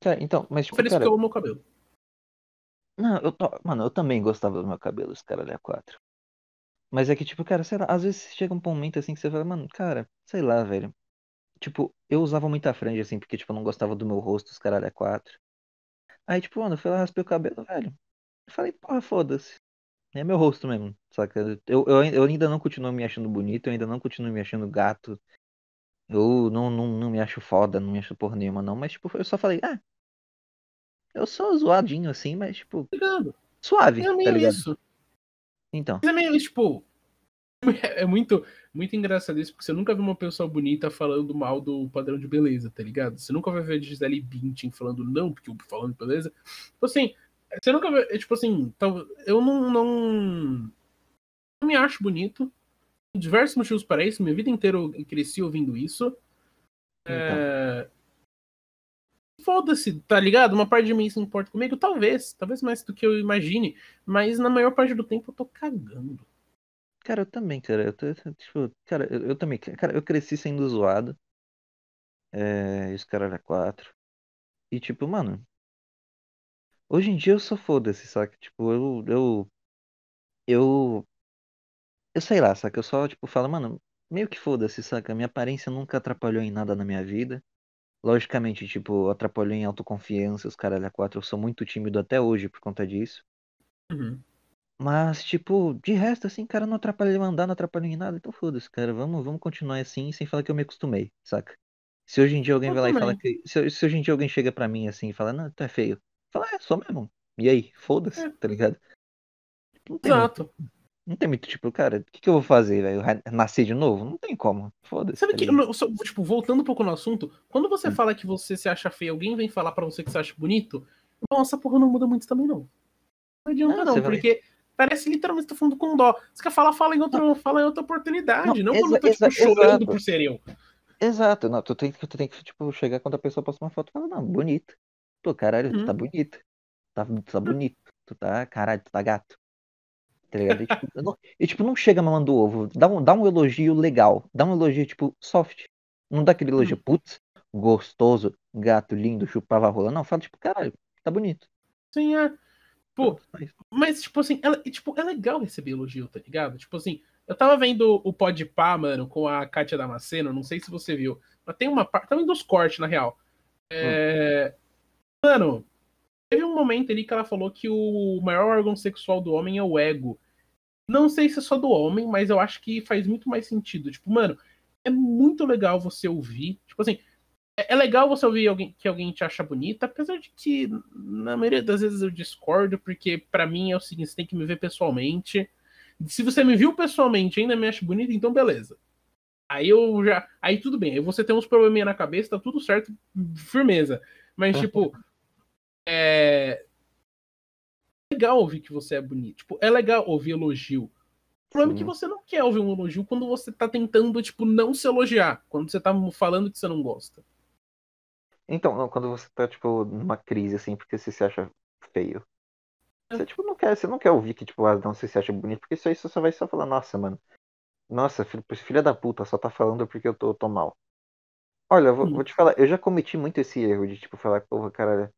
Cara, então, mas tipo, feliz cara, porque eu amo meu cabelo. não, eu, to- mano, eu também gostava do meu cabelo, esse cara ali é quatro. Mas é que, tipo, cara, sei lá, às vezes chega um momento assim que você fala, mano, cara, sei lá, velho. Tipo, eu usava muita franja, assim, porque, tipo, eu não gostava do meu rosto, os caralho é quatro. Aí, tipo, mano, eu fui lá, raspei o cabelo, velho. Eu falei, porra, foda-se. É meu rosto mesmo, saca? Eu, eu, eu ainda não continuo me achando bonito, eu ainda não continuo me achando gato. Eu não, não, não me acho foda, não me acho porra nenhuma, não. Mas, tipo, eu só falei, ah, eu sou zoadinho assim, mas, tipo, Tá ligado? suave, É tá meio ligado? isso. Então. É meio, tipo. É muito, muito engraçado isso, porque você nunca viu uma pessoa bonita falando mal do padrão de beleza, tá ligado? Você nunca vai ver a Gisele Bündchen falando não, porque falando de beleza. Tipo assim, você nunca vê. é, Tipo assim, tal- eu não, não. Não me acho bonito. Tem diversos motivos para isso. Minha vida inteira eu cresci ouvindo isso. É... Foda-se, tá ligado? Uma parte de mim se importa comigo, talvez. Talvez mais do que eu imagine. Mas na maior parte do tempo eu tô cagando. Cara, eu também, cara. Eu tô, tipo, cara, eu, eu também. Cara, eu cresci sendo zoado. É, os caras era quatro. E tipo, mano. Hoje em dia eu sou foda-se, saca? Tipo, eu, eu. Eu. Eu sei lá, saca? Eu só, tipo, falo, mano, meio que foda-se, saca? Minha aparência nunca atrapalhou em nada na minha vida. Logicamente, tipo, atrapalhou em autoconfiança, os caras a quatro. Eu sou muito tímido até hoje por conta disso. Uhum. Mas, tipo, de resto, assim, cara, não atrapalha ele andar, não atrapalha em nada, então foda-se, cara. Vamos, vamos continuar assim, sem falar que eu me acostumei, saca? Se hoje em dia alguém Eu vai lá e fala que. Se, se hoje em dia alguém chega pra mim assim e fala, não, tu é feio. Fala, é, sou mesmo. E aí, foda-se, É. tá ligado? Não tem muito, Exato. não tem muito, tipo, cara, o que, que eu vou fazer, velho? Nascer de novo? Não tem como. Foda-se, Sabe tá que, eu tipo, voltando um pouco no assunto, quando você Hum. fala que você se acha feio, alguém vem falar pra você que você acha bonito, nossa, porra, não muda muito também, não. Não adianta, Ah, não, você vai- porque parece literalmente tá falando com dó. Você quer falar, fala em outra, fala em outra oportunidade, não, Não, quando eu tô, tipo, chorando exato. por ser eu. Exato, não, tu tem, que- tu tem que, tipo, chegar quando a pessoa posta uma foto e falar, não, bonito. Pô, caralho, tu Uhum. tá bonito. Tá, tu tá bonito. Tu tá, caralho, tu tá gato. Tá ligado? E, tipo, não, e, tipo, não chega mamando ovo. Dá um, dá um elogio legal. Dá um elogio, tipo, soft. Não dá aquele elogio, putz, gostoso, gato, lindo, chupava a rola. Não, fala, tipo, caralho, tá bonito. Sim, é. Pô. Mas, tipo assim, ela, tipo, é legal receber elogio, tá ligado? Tipo assim, eu tava vendo o Podpah, mano, com a Kátia Damasceno, não sei se você viu, mas tem uma parte, tava vendo os cortes, na real. É... Mano, teve um momento ali que ela falou que o maior órgão sexual do homem é o ego. Não sei se é só do homem, mas eu acho que faz muito mais sentido. Tipo, mano, é muito legal você ouvir. Tipo assim, é, é legal você ouvir alguém que alguém te acha bonita, apesar de que na maioria das vezes eu discordo, porque pra mim é o seguinte, você tem que me ver pessoalmente. Se você me viu pessoalmente e ainda me acha bonita, então beleza. Aí eu já. Aí tudo bem. Aí você tem uns probleminha na cabeça, tá tudo certo, firmeza. Mas, tipo. É. legal ouvir que você é bonito. Tipo, é legal ouvir elogio. O problema é que Sim. você não quer ouvir um elogio quando você tá tentando, tipo, não se elogiar. Quando você tá falando que você não gosta. Então, não, quando você tá, tipo, numa crise, assim, porque você se acha feio. Você, tipo, não quer, você não quer ouvir que, tipo, ah, não, você se acha bonito, porque isso aí você só vai só falar, nossa, mano. Nossa, filha da puta, só tá falando porque eu tô, tô mal. Olha, eu vou, Hum. vou te falar, eu já cometi muito esse erro de, tipo, falar, porra, cara,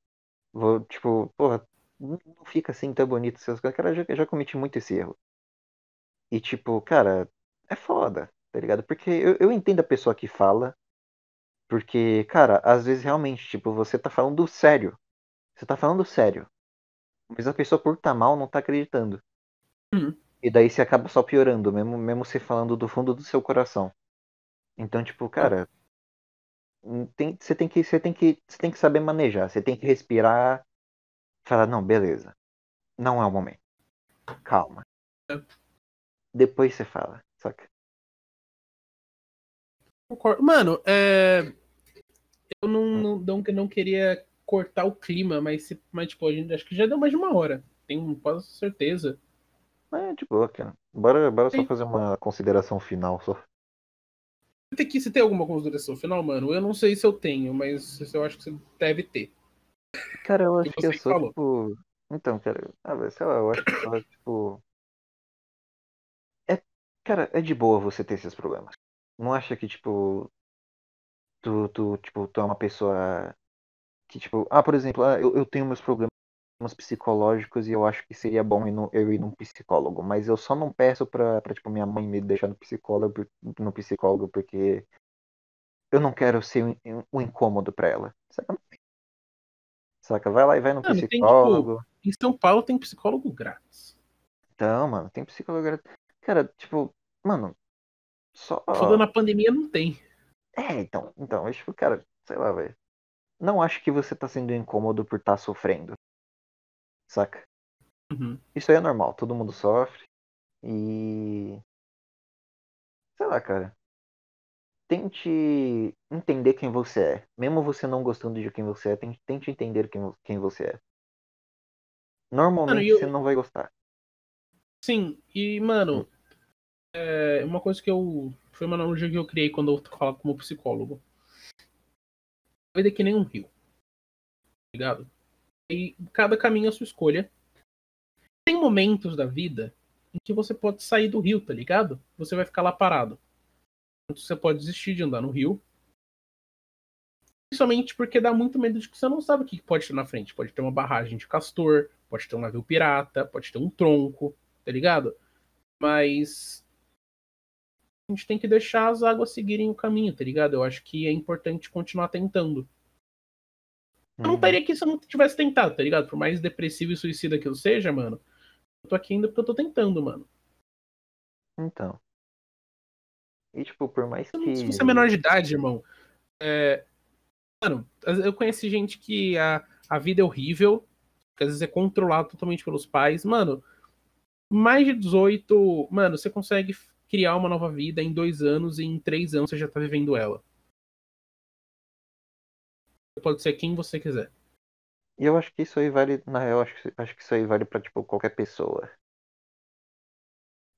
vou, tipo, porra, não fica assim tão bonito essas coisas. Cara, eu já, eu já cometi muito esse erro. E, tipo, cara, é foda, tá ligado? Porque eu, eu entendo a pessoa que fala, porque, cara, às vezes realmente, tipo, você tá falando sério. Você tá falando sério. Mas a pessoa por tá mal não tá acreditando. Hum. E daí você acaba só piorando, mesmo, mesmo você falando do fundo do seu coração. Então, tipo, cara, tem, você tem que, você tem que, você tem que saber manejar. Você tem que respirar, falar, não, beleza. Não é o momento. Calma. É. Depois você fala, saca? Mano, é. Eu não, não, não, não queria cortar o clima, mas, se- mas tipo, a gente acho que já deu mais de uma hora. Tenho quase certeza. É de boa, cara. Bora, bora só fazer uma consideração final só. Você tem, que, você tem alguma consideração final, mano? Eu não sei se eu tenho, mas eu acho que você deve ter. Cara, eu Que acho que você eu que sou, falou. tipo. Então, cara, ah, sei lá, eu acho que só, tipo. É, cara, é de boa você ter esses problemas. Não acha que, tipo. Tu, tu, tipo, tu é uma pessoa que, tipo, ah, por exemplo, ah, eu, eu tenho meus problemas psicológicos e eu acho que seria bom ir no- eu ir num psicólogo, mas eu só não peço pra, pra tipo, minha mãe me deixar no psicólogo, no psicólogo porque eu não quero ser um, um incômodo pra ela. Saca? Saca? Vai lá e vai no Mano, tem, psicólogo. Em São Paulo tem psicólogo grátis. Então, mano, tem psicólogo. gra- Cara, tipo, mano, só. Foda na pandemia não tem. É, então, então, eu, tipo, cara, sei lá, velho. Não acho que você tá sendo incômodo por estar sofrendo. Saca? Uhum. Isso aí é normal, todo mundo sofre. E. Sei lá, cara. Tente entender quem você é. Mesmo você não gostando de quem você é, tente, entender quem, quem você é. Normalmente Mano, eu- você não vai gostar. Sim, e, mano, é uma coisa que eu. Foi uma analogia que eu criei quando eu falo como psicólogo. A vida é que nem um rio. Tá ligado? E cada caminho a sua escolha. Tem momentos da vida em que você pode sair do rio, tá ligado? Você vai ficar lá parado. Você pode desistir de andar no rio. Principalmente porque dá muito medo de que você não sabe o que pode ter na frente. Pode ter uma barragem de castor, pode ter um navio pirata, pode ter um tronco, tá ligado? Mas a gente tem que deixar as águas seguirem o caminho, tá ligado? Eu acho que é importante continuar tentando. Eu não Uhum. estaria aqui se eu não tivesse tentado, tá ligado? Por mais depressivo e suicida que eu seja, mano. Eu tô aqui ainda porque eu tô tentando, mano. Então. E, tipo, por mais que. Se você é menor de idade, irmão. É... Mano, eu conheci gente que a, a vida é horrível, que às vezes é controlado totalmente pelos pais. Mano, mais de 18. Mano, você consegue criar uma nova vida em dois anos e em três anos você já tá vivendo ela. Pode ser quem você quiser. E eu acho que isso aí vale, na real, acho, acho que isso aí vale pra, tipo, qualquer pessoa.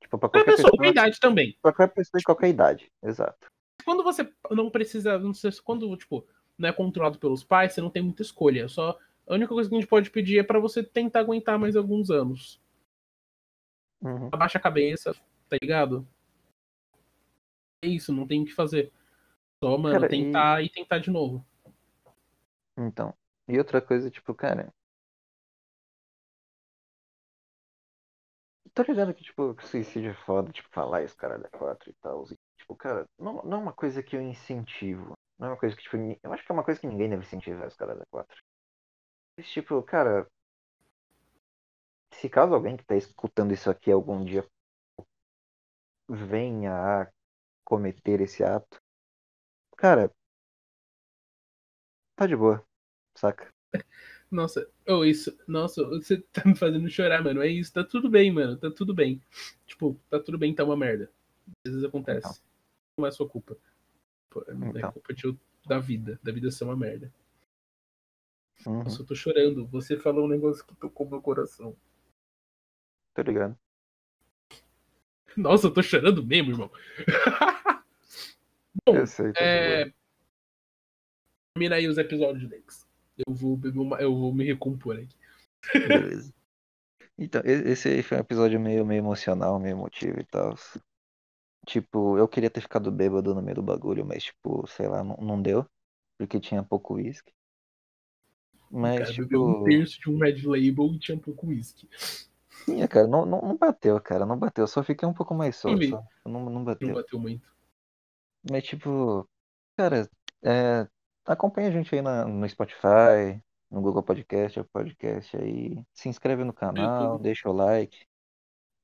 Tipo, pra Qualquer qualquer pessoa, pessoa, qualquer idade também. pra qualquer pessoa de qualquer idade, exato. Quando você não precisa, não sei, se- quando, tipo, não é controlado pelos pais, você não tem muita escolha. Só a única coisa que a gente pode pedir é pra você tentar aguentar mais alguns anos. Uhum. Abaixa a cabeça, tá ligado? É isso, não tem o que fazer. Só, mano, Cara, e- tentar e... tentar de novo. Então. E outra coisa, tipo, cara. Tô ligado que, tipo, suicídio é foda, tipo, falar isso, caralho, é quatro e tal. Tipo, cara, não, não é uma coisa que eu incentivo. Não é uma coisa que, tipo, eu acho que é uma coisa que ninguém deve incentivar os caras da quatro. Mas, tipo, cara. Se caso alguém que tá escutando isso aqui algum dia venha a cometer esse ato, cara, tá de boa, saca? Nossa, oh, isso, nossa, você tá me fazendo chorar, mano. É isso, tá tudo bem, mano. Tá tudo bem. Tipo, tá tudo bem, tá uma merda. Às vezes acontece. Então. Não é sua culpa. Pô, é Então. culpa de, da vida, da vida ser uma merda. Uhum, Nossa, eu tô chorando. Você falou um negócio que tocou meu coração. tô ligado. Nossa, eu tô chorando mesmo, irmão. Bom, Eu sei, tá é... aí os episódios, Lex. Eu vou beber uma... Eu vou me recompor aqui. Beleza. Então, esse aí foi um episódio meio, meio emocional, meio emotivo e tal. Tipo, eu queria ter ficado bêbado no meio do bagulho, mas, tipo, sei lá, não, não deu. Porque tinha pouco uísque. Mas, cara bebeu um tipo, terço de um Red Label e tinha pouco whisky. tinha, cara, não, não, não bateu, cara, não bateu. Só fiquei um pouco mais Não só. Não, não Não bateu. bateu muito. Mas, tipo, cara, é, acompanha a gente aí na, no Spotify, no Google Podcast, Apple Podcast aí. Se inscreve no canal, YouTube. deixa o like.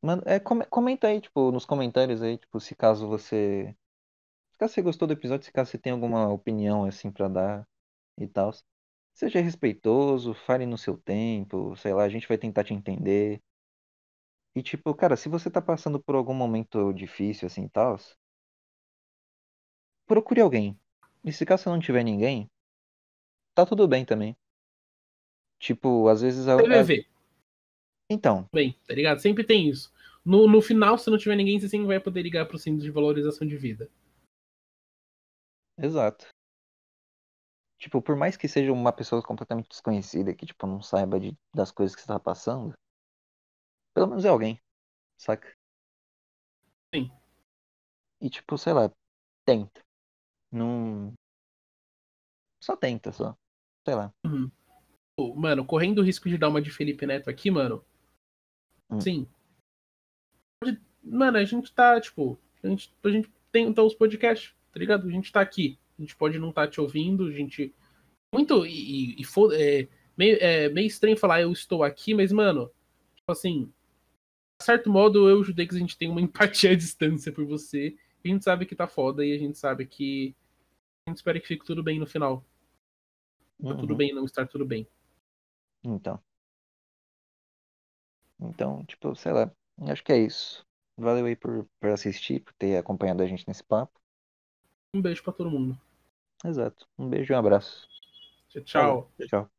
Mano, é, come- comenta aí, tipo, nos comentários aí, tipo, se caso você. Se caso você gostou do episódio, se caso você tem alguma opinião, assim, pra dar e tal. Seja respeitoso, fale no seu tempo, sei lá, a gente vai tentar te entender. E, tipo, cara, se você tá passando por algum momento difícil, assim, e tal, procure alguém. E se caso você não tiver ninguém, tá tudo bem também. Tipo, às vezes. A, a- TVV, Então, bem, tá ligado? Sempre tem isso. No, no final, se não tiver ninguém, você sempre vai poder ligar pro Centro de Valorização de Vida. exato. Tipo, por mais que seja uma pessoa completamente desconhecida, que, tipo, não saiba de, das coisas que você tá passando, pelo menos é alguém, saca? Sim. E, tipo, sei lá, tenta. Não. Só tenta, só. Sei lá. Pô, Mano, correndo o risco de dar uma de Felipe Neto aqui, mano. Hum. Sim. Mano, a gente tá, tipo, a gente, a gente tem então, os podcasts, tá ligado? A gente tá aqui. A gente pode não estar te ouvindo, a gente. Muito. E, e, e é, meio, é meio estranho falar eu estou aqui, mas, mano, tipo assim. De certo modo, eu e o Judex, a gente tem uma empatia à distância por você. A gente sabe que tá foda e a gente sabe que. A gente espera que fique tudo bem no final. Tá tudo Uhum. bem não estar tudo bem. Então. Então, tipo, sei lá. Acho que é isso. Valeu aí por, por assistir, por ter acompanhado a gente nesse papo. Um beijo pra todo mundo. Exato. Um beijo e um abraço. Tchau. Falou. Tchau.